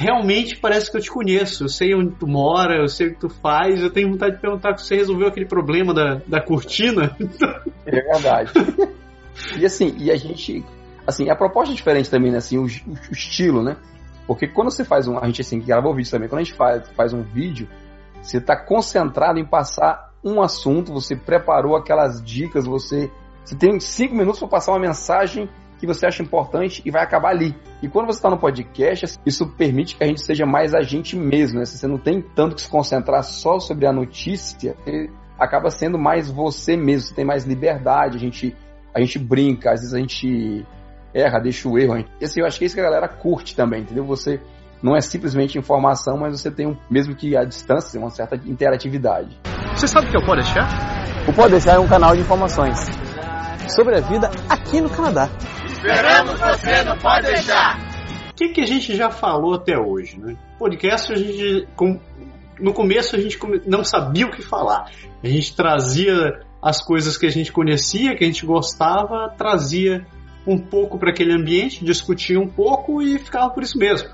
B: realmente parece que eu te conheço. Eu sei onde tu mora, eu sei o que tu faz. Eu tenho vontade de perguntar se você resolveu aquele problema da, da cortina.
C: É verdade. e assim, e a gente. Assim, a proposta é diferente também, né? Assim, o, o, estilo, né? Porque quando você faz um. A gente assim, gravou vídeo também. Quando a gente faz, faz um vídeo, você está concentrado em passar um assunto, você preparou aquelas dicas, você. Você tem cinco minutos para passar uma mensagem que você acha importante e vai acabar ali. E quando você está no podcast, isso permite que a gente seja mais a gente mesmo, né? Você não tem tanto que se concentrar só sobre a notícia, acaba sendo mais você mesmo, você tem mais liberdade, a gente, a gente brinca, às vezes a gente erra, deixa o erro. E assim, eu acho que é isso que a galera curte também, entendeu? Você não é simplesmente informação, mas você tem, um, mesmo que a distância, uma certa interatividade.
E: Você sabe o que é o Pode Deixar?
F: O Pode Deixar é um canal de informações sobre a vida aqui no Canadá.
D: Esperamos você, não pode deixar!
B: O que, que a gente já falou até hoje, né? Podcast a gente. Com, no começo a gente não sabia o que falar. A gente trazia as coisas que a gente conhecia, que a gente gostava, trazia um pouco para aquele ambiente, discutia um pouco e ficava por isso mesmo.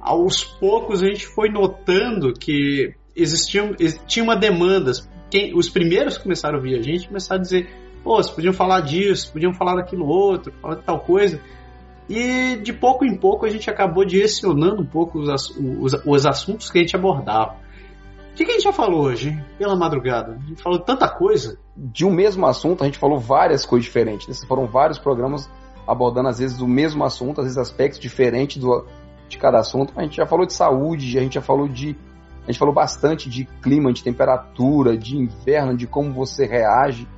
B: Aos poucos a gente foi notando que existiam, tinha uma demanda. Quem, os primeiros que começaram a ouvir a gente começaram a dizer Pô, vocês podiam falar disso, podiam falar daquilo outro, falar de tal coisa. E de pouco em pouco a gente acabou direcionando um pouco os, os, os assuntos que a gente abordava. O que, que, a gente já falou hoje, pela madrugada? A gente falou tanta coisa.
C: De um mesmo assunto, a gente falou várias coisas diferentes. Né? Foram vários programas abordando, às vezes, o mesmo assunto, às vezes aspectos diferentes do, de cada assunto. A gente já falou de saúde, a gente já falou de. A gente falou bastante de clima, de temperatura, de inverno, de como você reage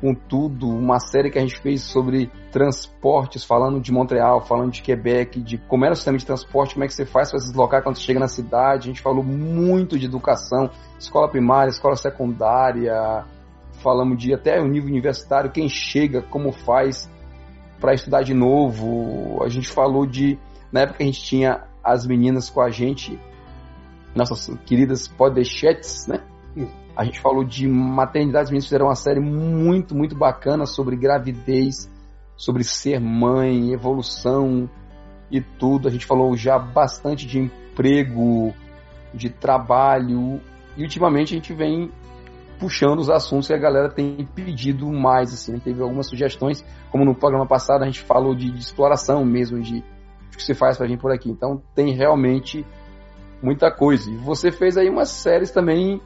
C: com tudo, uma série que a gente fez sobre transportes, falando de Montreal, falando de Quebec, de como era o sistema de transporte, como é que você faz para se deslocar quando você chega na cidade. A gente falou muito de educação, escola primária, escola secundária, falamos de até o nível universitário, quem chega, como faz para estudar de novo. A gente falou de na época a gente tinha as meninas com a gente, nossas queridas podchetes, né? A gente falou de maternidade, os meninos fizeram uma série muito, muito bacana sobre gravidez, sobre ser mãe, evolução e tudo. A gente falou já bastante de emprego, de trabalho. E ultimamente a gente vem puxando os assuntos que a galera tem pedido mais, assim, teve algumas sugestões, como no programa passado a gente falou de, de exploração mesmo, de, de que se faz para vir por aqui. Então tem realmente muita coisa. E você fez aí umas séries também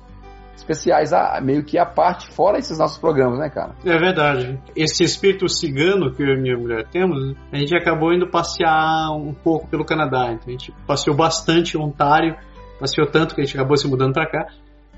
C: especiais a, meio que a parte, fora esses nossos programas, né, cara?
B: É verdade. Esse espírito cigano que eu e minha mulher temos, a gente acabou indo passear um pouco pelo Canadá. Então a gente passeou bastante em Ontário, passeou tanto que a gente acabou se mudando para cá.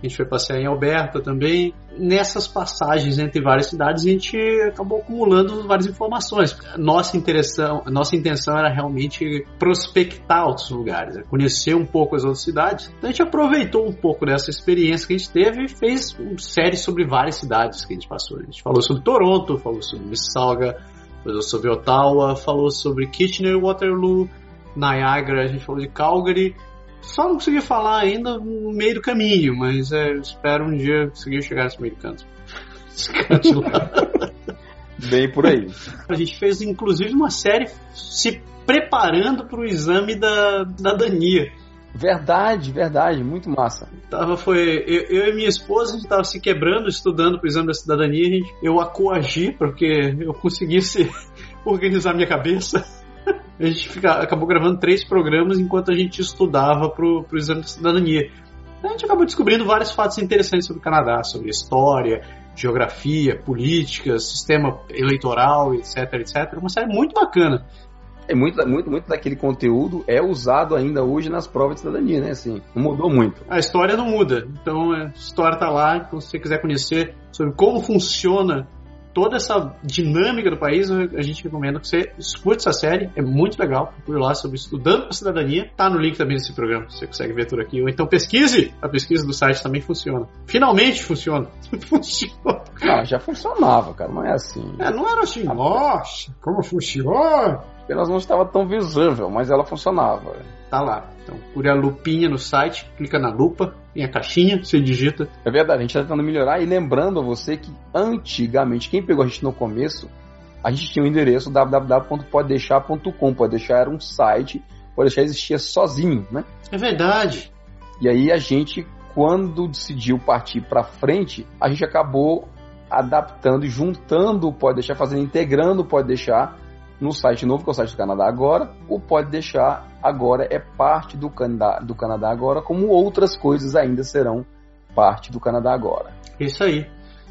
B: A gente foi passear em Alberta também. Nessas passagens entre várias cidades, a gente acabou acumulando várias informações. Nossa, intenção, nossa intenção era realmente prospectar outros lugares, né? conhecer um pouco as outras cidades. Então a gente aproveitou um pouco dessa experiência que a gente teve e fez uma série sobre várias cidades que a gente passou. A gente falou sobre Toronto, falou sobre Mississauga, falou sobre Ottawa, falou sobre Kitchener, Waterloo, Niagara, a gente falou de Calgary só não consegui falar ainda no meio do caminho, mas é, espero um dia conseguir chegar nesse meio do canto.
C: Bem por aí.
B: A gente fez inclusive uma série se preparando para o exame da, da Dania.
C: Verdade, verdade, muito massa.
B: Tava, foi, eu, eu e minha esposa, a gente tava se quebrando, estudando pro exame da cidadania, a gente, eu a coagi, porque eu conseguisse organizar minha cabeça a gente fica, acabou gravando três programas enquanto a gente estudava pro, pro exame de cidadania. A gente acabou descobrindo vários fatos interessantes sobre o Canadá, sobre história, geografia, política, sistema eleitoral, etc, etc. Uma série muito bacana.
C: É muito, muito, muito daquele conteúdo é usado ainda hoje nas provas de cidadania, né? Assim, não mudou muito.
B: A história não muda. Então a história tá lá. Então, se você quiser conhecer sobre como funciona toda essa dinâmica do país, a gente recomenda que você escute essa série, é muito legal. Procure lá sobre Estudando para Cidadania, tá no link também desse programa, você consegue ver tudo aqui. Ou então pesquise, a pesquisa do site também funciona. Finalmente funciona. funciona.
C: Não, já funcionava, cara, não é assim.
B: É, não era assim, nossa, como funciona?
C: Apenas não estava tão visível, mas ela funcionava.
B: Tá lá. Então, procure a lupinha no site, clica na lupa, tem a caixinha, você digita.
C: É verdade, a gente está tentando melhorar e lembrando a você que antigamente, quem pegou a gente no começo, a gente tinha o endereço www.poddeixar.com. Pode deixar era um site, pode deixar existia sozinho, né?
B: É verdade.
C: E aí a gente, quando decidiu partir para frente, a gente acabou adaptando e juntando o Pode Deixar, fazendo, integrando o Pode Deixar no site novo, que é o site do Canadá Agora. O Pode Deixar agora é parte do Canadá, do Canadá Agora, como outras coisas ainda serão parte do Canadá Agora.
B: Isso aí.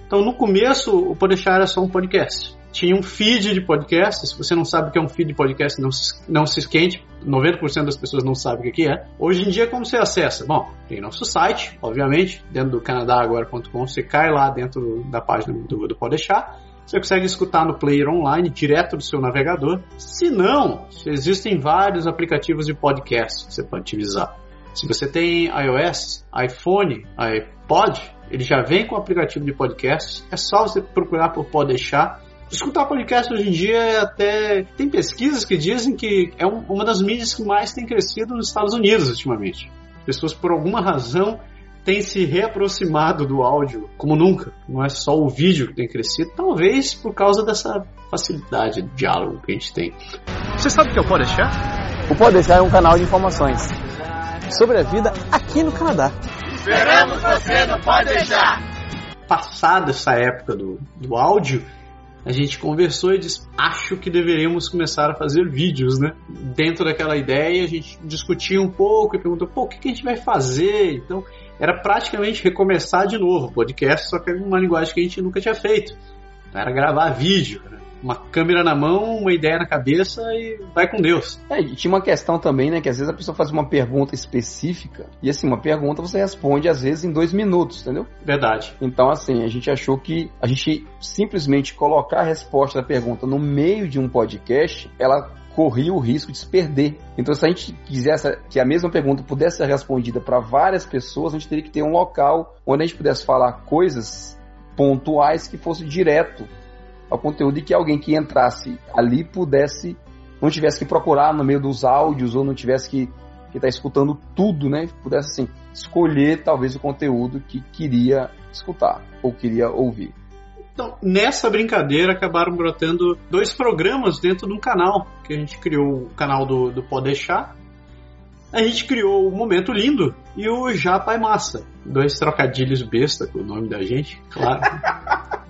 B: Então, no começo, o Pode Deixar era só um podcast. Tinha um feed de podcast. Se você não sabe o que é um feed de podcast, não se, não se esquente. 90% das pessoas não sabem o que é. Hoje em dia, como você acessa? Bom, tem nosso site, obviamente, dentro do canadagora.com. Você cai lá dentro da página do, do Pode Deixar. Você consegue escutar no player online, direto do seu navegador. Se não, existem vários aplicativos de podcast que você pode utilizar. Se você tem iOS, iPhone, iPod, ele já vem com o aplicativo de podcast. É só você procurar por Pode Deixar. Escutar podcast hoje em dia é até. Tem pesquisas que dizem que é uma das mídias que mais tem crescido nos Estados Unidos ultimamente. Pessoas, por alguma razão, tem se reaproximado do áudio como nunca. Não é só o vídeo que tem crescido, talvez por causa dessa facilidade de diálogo que a gente tem. Você sabe o que é o Pode Deixar?
F: O Pode Deixar é um canal de informações sobre a vida aqui no Canadá.
D: Esperamos você no Pode Deixar!
B: Passada essa época do, do áudio, a gente conversou e disse: acho que deveríamos começar a fazer vídeos, né? Dentro daquela ideia, a gente discutia um pouco e perguntou: pô, o que a gente vai fazer? Então, era praticamente recomeçar de novo o podcast, só que uma linguagem que a gente nunca tinha feito. Era gravar vídeo, uma câmera na mão, uma ideia na cabeça e vai com Deus.
C: É, e tinha uma questão também, né, que às vezes a pessoa faz uma pergunta específica e assim, uma pergunta você responde às vezes em dois minutos, entendeu?
B: Verdade.
C: Então assim, a gente achou que a gente simplesmente colocar a resposta da pergunta no meio de um podcast, ela corria o risco de se perder. Então, se a gente quisesse que a mesma pergunta pudesse ser respondida para várias pessoas, a gente teria que ter um local onde a gente pudesse falar coisas pontuais que fosse direto ao conteúdo e que alguém que entrasse ali pudesse não tivesse que procurar no meio dos áudios ou não tivesse que que está escutando tudo, né? Pudesse assim escolher talvez o conteúdo que queria escutar ou queria ouvir.
B: Então, nessa brincadeira acabaram brotando dois programas dentro de um canal que a gente criou, o canal do, do Deixar. A gente criou o Momento Lindo e o Já Pai Massa. Dois trocadilhos besta com o nome da gente, claro.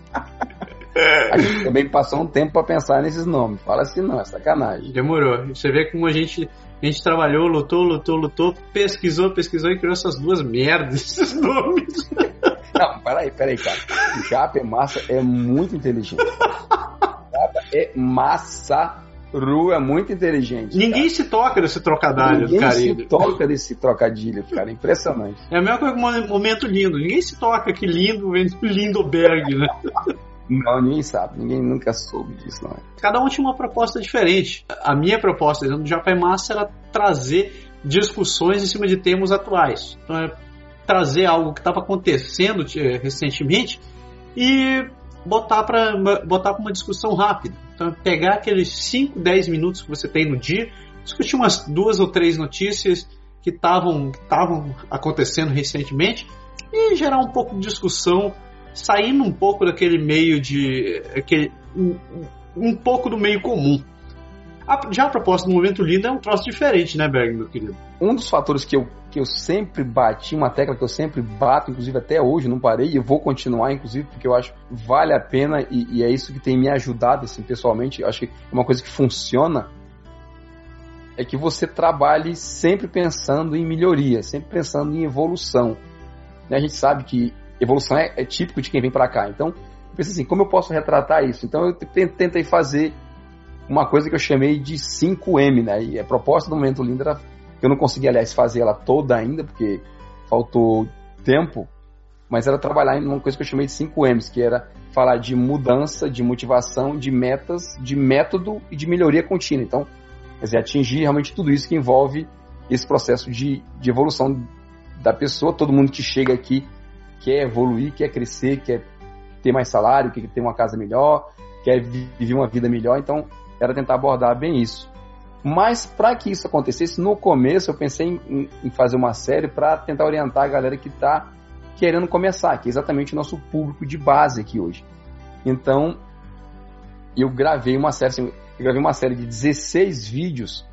C: A gente também passou um tempo para pensar nesses nomes. Fala assim, não, é sacanagem.
B: Demorou. Você vê como a gente, a gente trabalhou, lutou, lutou, lutou, pesquisou, pesquisou e criou essas duas merdas, esses nomes.
C: Não, peraí, peraí, cara. O Japa é massa, é muito inteligente. O Japa é massa. Ru é muito inteligente.
B: Ninguém cara. se toca desse trocadilho,
C: Ninguém
B: cara.
C: se toca desse trocadilho, cara. Impressionante.
B: É a mesma coisa que um momento lindo. Ninguém se toca que lindo Lindoberg, né?
C: Não, ninguém sabe, ninguém nunca soube disso, não.
B: Cada um tinha uma proposta diferente. A minha proposta dentro do Japa Massa era trazer discussões em cima de temas atuais. Então, é trazer algo que estava acontecendo eh, recentemente e botar para botar uma discussão rápida. Então, pegar aqueles 5, 10 minutos que você tem no dia, discutir umas duas ou três notícias que estavam acontecendo recentemente e gerar um pouco de discussão saindo um pouco daquele meio de. Aquele, um, um pouco do meio comum. Já a proposta do Momento Lindo é um troço diferente, né, Berg, meu querido?
C: Um dos fatores que eu, que eu sempre bati, uma tecla que eu sempre bato, inclusive até hoje, não parei, e vou continuar, inclusive, porque eu acho vale a pena e, e é isso que tem me ajudado, assim, pessoalmente. Eu acho que é uma coisa que funciona é que você trabalhe sempre pensando em melhoria, sempre pensando em evolução. Né? A gente sabe que evolução é, é típico de quem vem para cá. Então, eu pensei assim, como eu posso retratar isso? Então eu tentei fazer uma coisa que eu chamei de 5M, né? E a proposta do Momento Lindo era eu não consegui, aliás, fazer ela toda ainda, porque faltou tempo, mas era trabalhar em uma coisa que eu chamei de 5Ms, que era falar de mudança, de motivação, de metas, de método e de melhoria contínua. Então, quer dizer, atingir realmente tudo isso que envolve esse processo de, de evolução da pessoa. Todo mundo que chega aqui quer evoluir, quer crescer, quer ter mais salário, quer ter uma casa melhor, quer viver uma vida melhor. Então, era tentar abordar bem isso. Mas para que isso acontecesse, no começo eu pensei em, em fazer uma série para tentar orientar a galera que está querendo começar, que é exatamente o nosso público de base aqui hoje. Então, eu gravei uma série, assim, gravei uma série de 16 vídeos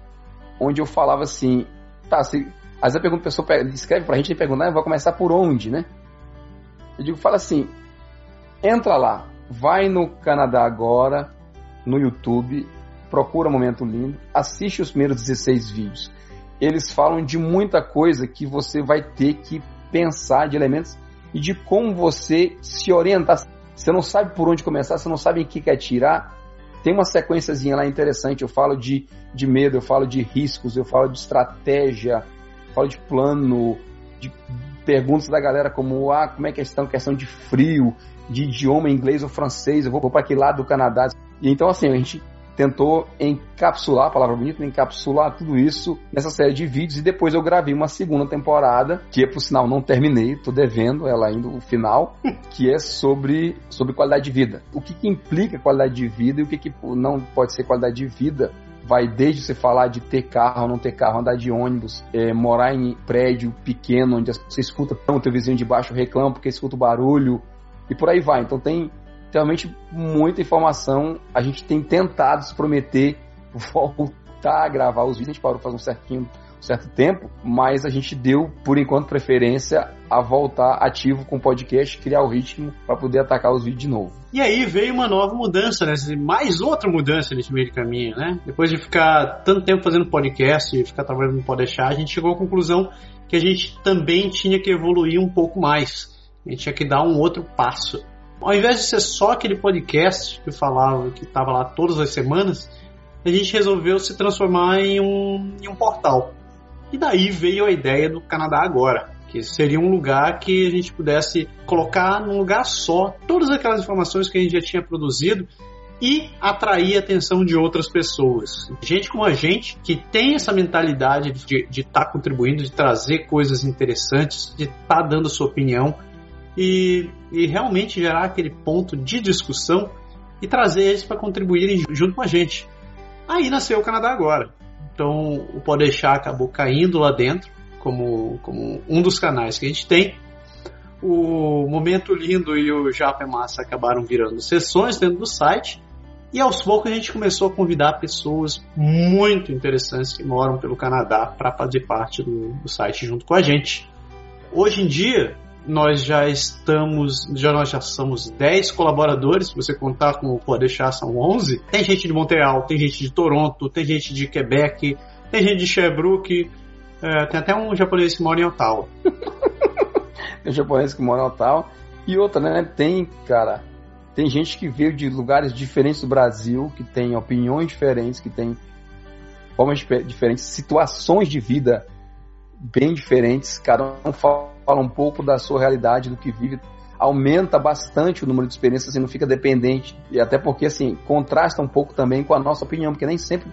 C: onde eu falava assim, tá, se, às vezes eu a pessoa escreve pra gente e pergunta, ah, vou começar por onde, né? Eu digo, fala assim, entra lá, vai no Canadá Agora, no YouTube, procura Momento Lindo, assiste os primeiros 16 vídeos. Eles falam de muita coisa que você vai ter que pensar, de elementos e de como você se orientar. Você não sabe por onde começar, você não sabe em que quer tirar. Tem uma sequenciazinha lá interessante. Eu falo de, de medo, eu falo de riscos, eu falo de estratégia, eu falo de plano, de perguntas da galera como ah, como é que estão questão de frio, de idioma inglês ou francês, eu vou para que lado do Canadá. E então assim, a gente tentou encapsular, a palavra bonita, encapsular tudo isso nessa série de vídeos e depois eu gravei uma segunda temporada, que por sinal não terminei, tô devendo ela ainda o final, que é sobre, sobre qualidade de vida. O que, que implica qualidade de vida e o que, que não pode ser qualidade de vida vai desde você falar de ter carro, não ter carro, andar de ônibus, é, morar em prédio pequeno, onde você escuta o teu vizinho de baixo reclama porque escuta o barulho, e por aí vai. Então tem realmente muita informação. A gente tem tentado se prometer voltar a gravar os vídeos. A gente parou faz um certinho, certo tempo, mas a gente deu, por enquanto, preferência a voltar ativo com o podcast, criar o ritmo para poder atacar os vídeos de novo.
B: E aí veio uma nova mudança, né? mais outra mudança nesse meio de caminho, né? Depois de ficar tanto tempo fazendo podcast e ficar trabalhando no Pode a gente chegou à conclusão que a gente também tinha que evoluir um pouco mais. A gente tinha que dar um outro passo. Ao invés de ser só aquele podcast que falava, que estava lá todas as semanas, a gente resolveu se transformar em um, em um portal. E daí veio a ideia do Canadá Agora, que seria um lugar que a gente pudesse colocar num lugar só todas aquelas informações que a gente já tinha produzido e atrair a atenção de outras pessoas. Gente como a gente, que tem essa mentalidade de estar tá contribuindo, de trazer coisas interessantes, de estar tá dando sua opinião e, e realmente gerar aquele ponto de discussão e trazer eles para contribuírem junto com a gente. Aí nasceu o Canadá Agora. Então o Pode Deixar acabou caindo lá dentro como, como um dos canais que a gente tem. O Momento Lindo e o Japa Massa acabaram virando sessões dentro do site. E aos poucos a gente começou a convidar pessoas muito interessantes que moram pelo Canadá para fazer parte do, do site junto com a gente. Hoje em dia, nós já estamos, já nós já somos 10 colaboradores, se você contar com o Pode Deixar são 11. Tem gente de Montreal, tem gente de Toronto, tem gente de Quebec, tem gente de Sherbrooke, é, tem até um japonês que mora em Ottawa.
C: tem um japonês que mora em Ottawa. E outra, né? Tem, cara, tem gente que veio de lugares diferentes do Brasil, que tem opiniões diferentes, que tem formas diferentes, situações de vida bem diferentes, cada um fala fala um pouco da sua realidade, do que vive, aumenta bastante o número de experiências e não fica dependente. E até porque, assim, contrasta um pouco também com a nossa opinião, porque nem sempre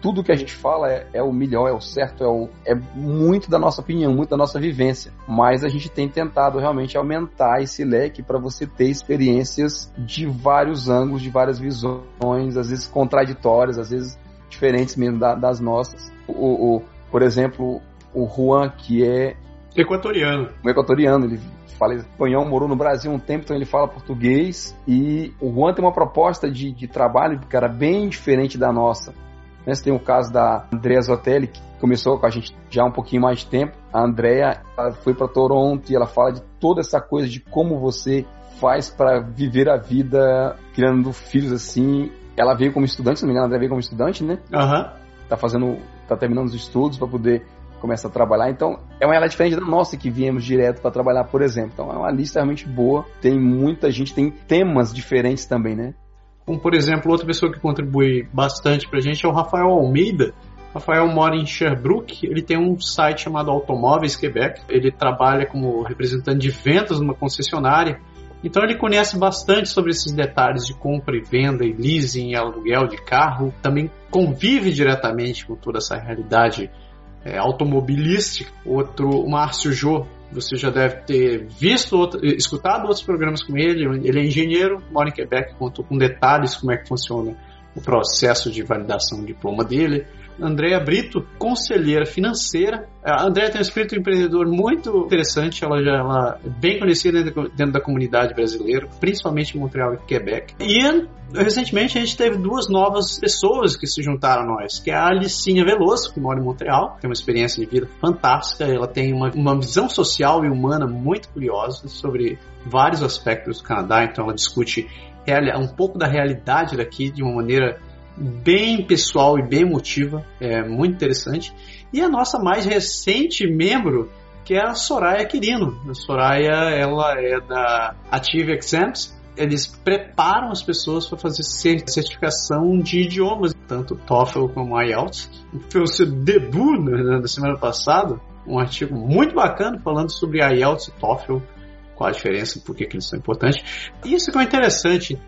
C: tudo que a gente fala é, é, o melhor, é o certo, é, o, é muito da nossa opinião, muito da nossa vivência. Mas a gente tem tentado realmente aumentar esse leque para você ter experiências de vários ângulos, de várias visões, às vezes contraditórias, às vezes diferentes mesmo da, das nossas. O, o, por exemplo, o Juan, que é
B: Equatoriano.
C: Um equatoriano, ele fala espanhol, morou no Brasil um tempo, então ele fala português. E o Juan tem uma proposta de, de trabalho, cara, bem diferente da nossa. Né? Você tem o caso da Andrea Zotelli, que começou com a gente já um pouquinho mais de tempo. A Andrea foi para Toronto e ela fala de toda essa coisa de como você faz para viver a vida criando filhos assim. Ela veio como estudante, se não me engano, a Andrea veio como estudante, né?
B: Aham. Uhum.
C: Tá fazendo, tá terminando os estudos para poder começa a trabalhar. Então, é uma realidade diferente da nossa que viemos direto para trabalhar, por exemplo. Então, é uma lista realmente boa. Tem muita gente, tem temas diferentes também, né?
B: como por exemplo, outra pessoa que contribui bastante para a gente é o Rafael Almeida. Rafael mora em Sherbrooke, ele tem um site chamado Automóveis Quebec. Ele trabalha como representante de vendas numa concessionária. Então ele conhece bastante sobre esses detalhes de compra e venda, e leasing, e aluguel de carro. Também convive diretamente com toda essa realidade é, automobilística. Outro, o Márcio Jô, você já deve ter visto, outro, escutado outros programas com ele. Ele é engenheiro, mora em Quebec, contou com detalhes como é que funciona o processo de validação do diploma dele. Andréa Brito, conselheira financeira. A Andréa tem um espírito empreendedor muito interessante, ela já ela é bem conhecida dentro, dentro da comunidade brasileira, principalmente em Montreal e Quebec. E recentemente a gente teve duas novas pessoas que se juntaram a nós, que é a Alicinha Veloso, que mora em Montreal, tem uma experiência de vida fantástica, ela tem uma, uma visão social e humana muito curiosa sobre vários aspectos do Canadá, então ela discute um pouco da realidade daqui de uma maneira bem pessoal e bem emotiva, é muito interessante. E a nossa mais recente membro, que é a Soraya Quirino. A Soraya, ela é da Ative Exams. Eles preparam as pessoas para fazer certificação de idiomas, tanto TOEFL como IELTS. Foi o seu debut né, na semana passada, um artigo muito bacana falando sobre IELTS e TOEFL, qual a diferença, por que eles são importantes. Isso que é interessante,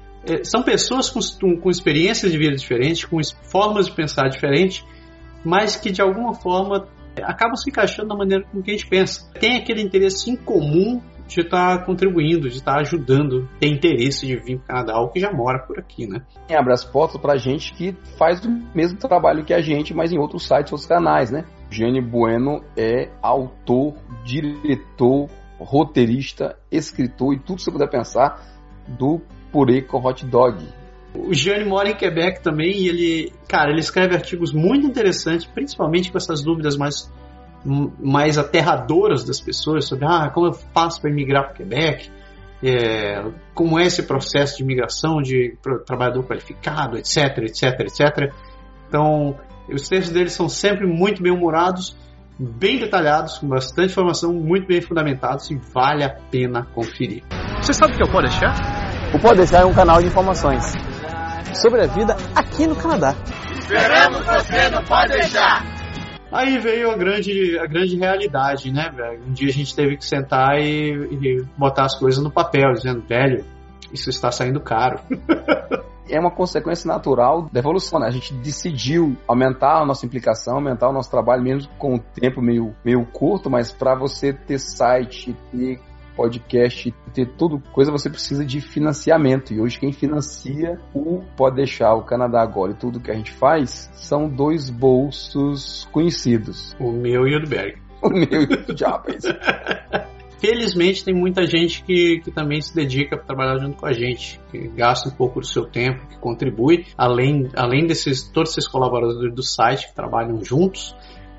B: são pessoas com, com experiências de vida diferentes, com formas de pensar diferentes, mas que de alguma forma acabam se encaixando da maneira com que a gente pensa. Tem aquele interesse em comum de estar contribuindo, de estar ajudando, tem interesse de vir para o Canadá, ou que já mora por aqui, né?
C: Abre as portas para gente que faz o mesmo trabalho que a gente, mas em outros sites, outros canais, né? Gianni Bueno é autor, diretor, roteirista, escritor e tudo que você puder pensar do purê com hot dog.
B: O Gianni mora em Quebec também e ele, cara, ele escreve artigos muito interessantes, principalmente com essas dúvidas mais, mais aterradoras das pessoas sobre ah, como eu faço para emigrar para Quebec, é, como é esse processo de imigração de trabalhador qualificado, etc, etc, etc. Então, os textos dele são sempre muito bem humorados, bem detalhados, com bastante informação, muito bem fundamentados e vale a pena conferir.
F: Você sabe o que eu posso deixar? O Pode Deixar é um canal de informações sobre a vida aqui no Canadá.
D: Esperamos você no Pode Deixar!
B: Aí veio a grande, a grande realidade, né, velho? Um dia a gente teve que sentar e, e botar as coisas no papel, dizendo, velho, isso está saindo caro.
C: é uma consequência natural da evolução. Né? A gente decidiu aumentar a nossa implicação, aumentar o nosso trabalho, mesmo com o tempo meio, meio curto, mas para você ter site, ter podcast, ter tudo coisa, você precisa de financiamento. E hoje quem financia o Pode Deixar, o Canadá Agora e tudo que a gente faz são dois bolsos conhecidos.
B: O meu e o do Berg.
C: O meu e o do Jabez.
B: Felizmente tem muita gente que, que também se dedica para trabalhar junto com a gente, que gasta um pouco do seu tempo, que contribui, além, além desses todos esses colaboradores do site que trabalham juntos,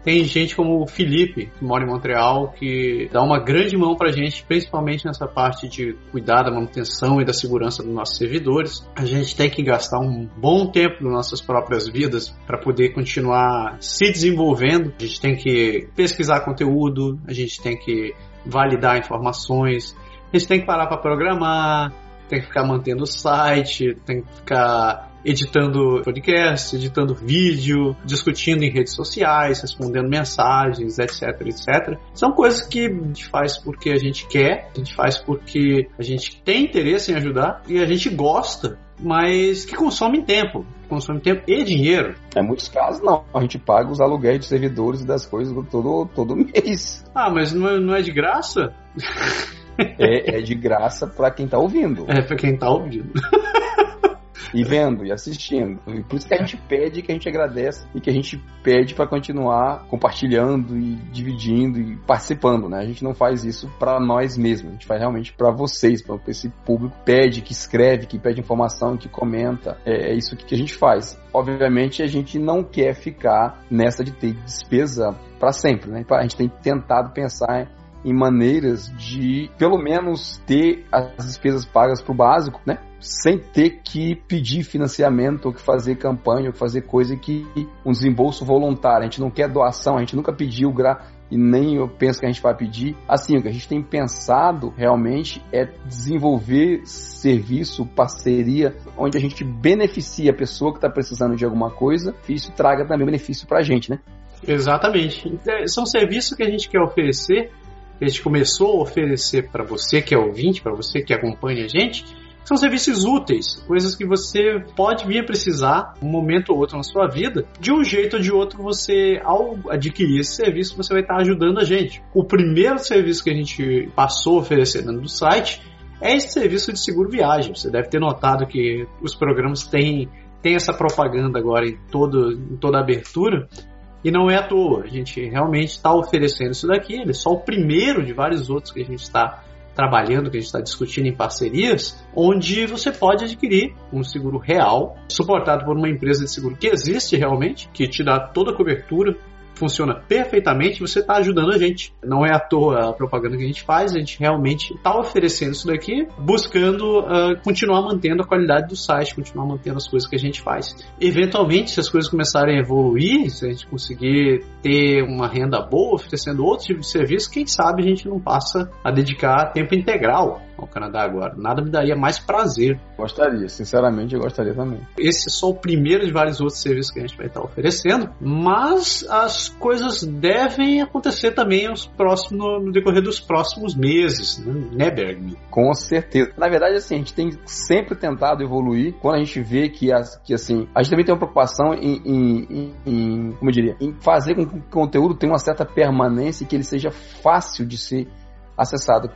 B: tem gente como o Felipe, que mora em Montreal, que dá uma grande mão pra gente, principalmente nessa parte de cuidar da manutenção e da segurança dos nossos servidores. A gente tem que gastar um bom tempo nas nossas próprias vidas para poder continuar se desenvolvendo. A gente tem que pesquisar conteúdo, a gente tem que validar informações, a gente tem que parar para programar, tem que ficar mantendo o site, tem que ficar editando podcast, editando vídeo, discutindo em redes sociais, respondendo mensagens, etc, etc. São coisas que a gente faz porque a gente quer, a gente faz porque a gente tem interesse em ajudar e a gente gosta mas que consomem tempo. Consome tempo e dinheiro.
C: Em muitos casos, não. A gente paga os aluguéis de servidores e das coisas todo, todo mês.
B: Ah, mas não é, não é de graça?
C: É, é de graça para quem tá ouvindo.
B: É, para quem tá ouvindo.
C: e vendo e assistindo. E por isso que a gente pede, que a gente agradece e que a gente pede para continuar compartilhando e dividindo e participando, né? A gente não faz isso para nós mesmos, a gente faz realmente para vocês, para esse público pede, que escreve, que pede informação, que comenta. É, é isso que a gente faz. Obviamente a gente não quer ficar nessa de ter despesa para sempre, né? A gente tem tentado pensar em maneiras de, pelo menos, ter as despesas pagas para o básico, né? Sem ter que pedir financiamento, ou que fazer campanha, ou fazer coisa que um desembolso voluntário. A gente não quer doação, a gente nunca pediu gra e nem eu penso que a gente vai pedir. Assim, o que a gente tem pensado realmente é desenvolver serviço, parceria, onde a gente beneficia a pessoa que está precisando de alguma coisa e isso traga também benefício para a gente, né?
B: Exatamente. É, são serviços que a gente quer oferecer, que a gente começou a oferecer para você que é ouvinte, para você que acompanha a gente, são serviços úteis, coisas que você pode vir a precisar um momento ou outro na sua vida. De um jeito ou de outro, você, ao adquirir esse serviço, você vai estar ajudando a gente. O primeiro serviço que a gente passou oferecendo no site é esse serviço de seguro viagem. Você deve ter notado que os programas têm, têm essa propaganda agora em, todo, em toda a abertura. E não é à toa, a gente realmente está oferecendo isso daqui, ele é só o primeiro de vários outros que a gente está trabalhando, que a gente está discutindo em parcerias, onde você pode adquirir um seguro real, suportado por uma empresa de seguro que existe realmente, que te dá toda a cobertura, funciona perfeitamente, você está ajudando a gente. Não é à toa a propaganda que a gente faz, a gente realmente está oferecendo isso daqui, buscando uh, continuar mantendo a qualidade do site, continuar mantendo as coisas que a gente faz. Eventualmente, se as coisas começarem a evoluir, se a gente conseguir ter uma renda boa, oferecendo outro tipo de serviço, quem sabe a gente não passa a dedicar tempo integral ao Canadá agora. Nada me daria mais prazer.
C: Gostaria, sinceramente eu gostaria também.
B: Esse é só o primeiro de vários outros serviços que a gente vai estar oferecendo, mas as coisas devem acontecer também aos próximos, no decorrer dos próximos meses, né, Berg?
C: Com certeza. Na verdade, assim, a gente tem sempre tentado evoluir quando a gente vê que, as, que assim, a gente também tem uma preocupação em, em, em como eu diria, em fazer com que o conteúdo tenha uma certa permanência e que ele seja fácil de ser acessado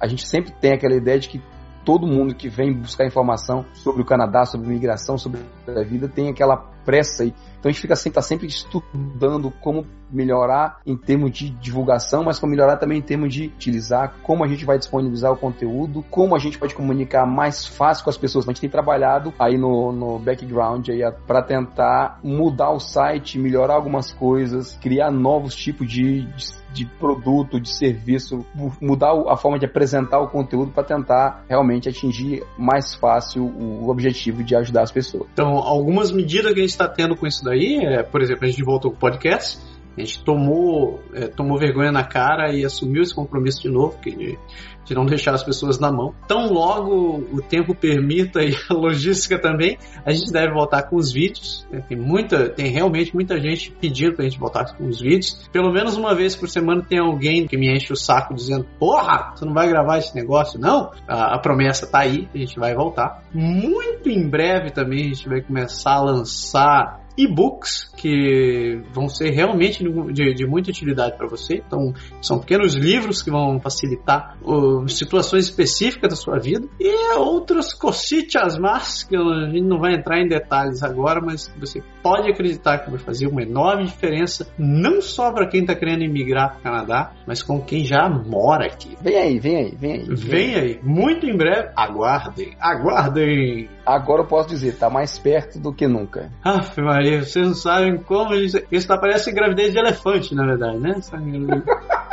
C: a gente sempre tem aquela ideia de que todo mundo que vem buscar informação sobre o Canadá, sobre imigração, sobre a vida, tem aquela pressa aí. Então a gente fica sempre, tá sempre estudando como melhorar em termos de divulgação, mas como melhorar também em termos de utilizar, como a gente vai disponibilizar o conteúdo, como a gente pode comunicar mais fácil com as pessoas. A gente tem trabalhado aí no, no background aí para tentar mudar o site, melhorar algumas coisas, criar novos tipos de, de de produto, de serviço, mudar a forma de apresentar o conteúdo para tentar realmente atingir mais fácil o objetivo de ajudar as pessoas.
B: Então, algumas medidas que a gente está tendo com isso daí, é, por exemplo, a gente voltou com o podcast, a gente tomou, é, tomou vergonha na cara e assumiu esse compromisso de novo, de, de não deixar as pessoas na mão. Tão logo o tempo permita e a logística também, a gente deve voltar com os vídeos. É, tem muita, tem realmente muita gente pedindo pra gente voltar com os vídeos. Pelo menos uma vez por semana tem alguém que me enche o saco dizendo: Porra, você não vai gravar esse negócio? Não, a, a promessa tá aí, a gente vai voltar. Muito em breve também a gente vai começar a lançar e-books que vão ser realmente de, de muita utilidade para você. Então, são pequenos livros que vão facilitar uh, situações específicas da sua vida e outras cositas más que a gente não vai entrar em detalhes agora, mas você pode acreditar que vai fazer uma enorme diferença, não só para quem está querendo emigrar para o Canadá, mas com quem já mora aqui.
C: Vem aí, vem aí, vem aí.
B: Vem, vem aí, muito em breve. Aguardem, aguardem.
C: Agora eu posso dizer, está mais perto do que nunca.
B: Ah, Maria, vocês não sabem como isso, isso tá parece gravidez de elefante, na verdade, né?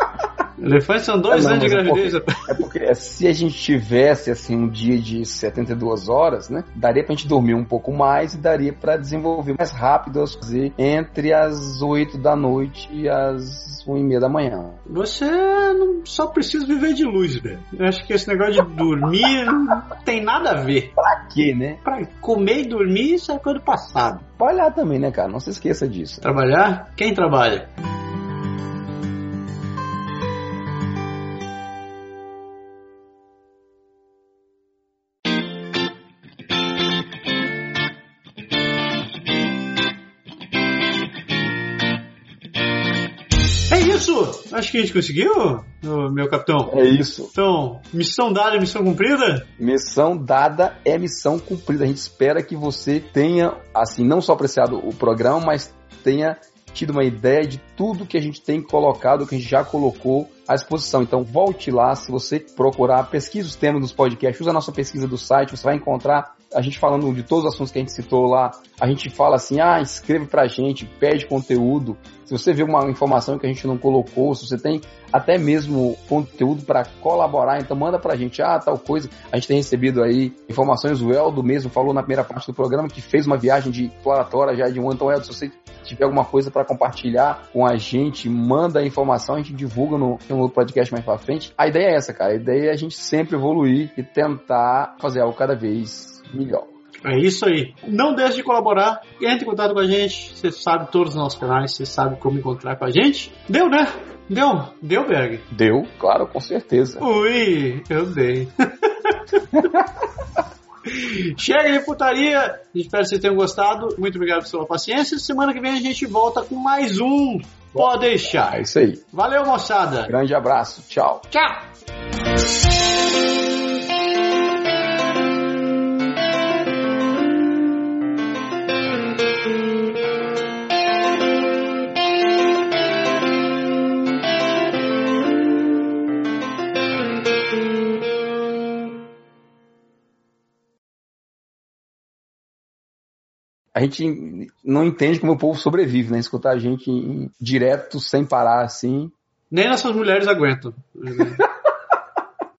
B: Elefantes são dois é, anos de é gravidez.
C: É porque, é porque, se a gente tivesse assim um dia de 72 horas, né, daria pra gente dormir um pouco mais e daria para desenvolver mais rápido as fazer entre as 8 da noite e as 1 e meia da manhã.
B: Você não só precisa viver de luz, velho. Eu acho que esse negócio de dormir não tem nada a ver.
C: Pra quê, né?
B: Pra comer e dormir, isso é coisa do passado.
C: Trabalhar também, né, cara? Não se esqueça disso.
B: Trabalhar? Quem trabalha? Acho que a gente conseguiu, meu capitão.
C: É isso.
B: Então, missão dada, missão cumprida?
C: Missão dada é missão cumprida. A gente espera que você tenha, assim, não só apreciado o programa, mas tenha tido uma ideia de tudo que a gente tem colocado, que a gente já colocou à disposição. Então volte lá, se você procurar, pesquisa os temas dos podcasts, usa a nossa pesquisa do site, você vai encontrar a gente falando de todos os assuntos que a gente citou lá, a gente fala assim, ah, escreve pra gente, pede conteúdo. Se você vê uma informação que a gente não colocou, se você tem até mesmo conteúdo para colaborar, então manda pra gente, ah, tal coisa. A gente tem recebido aí informações, o Eldo mesmo falou na primeira parte do programa que fez uma viagem de exploratória já de um ano. Então, Eldo, se você tiver alguma coisa para compartilhar com a gente, manda a informação, a gente divulga no, no podcast mais pra frente. A ideia é essa, cara. A ideia é a gente sempre evoluir e tentar fazer algo cada vez melhor.
B: É isso aí. Não deixe de colaborar. Entre em contato com a gente. Você sabe todos os nossos canais. Você sabe como encontrar com a gente. Deu, né? Deu? Deu, Berg?
C: Deu, claro, com certeza.
B: Ui, eu dei. Chega de putaria. Espero que vocês tenham gostado. Muito obrigado pela paciência. Semana que vem a gente volta com mais um. Pode deixar.
C: É isso aí.
B: Valeu, moçada.
C: Grande abraço. Tchau.
B: Tchau.
C: A gente não entende como o povo sobrevive, né? Escutar a gente em, direto, sem parar, assim.
B: Nem nossas mulheres aguentam.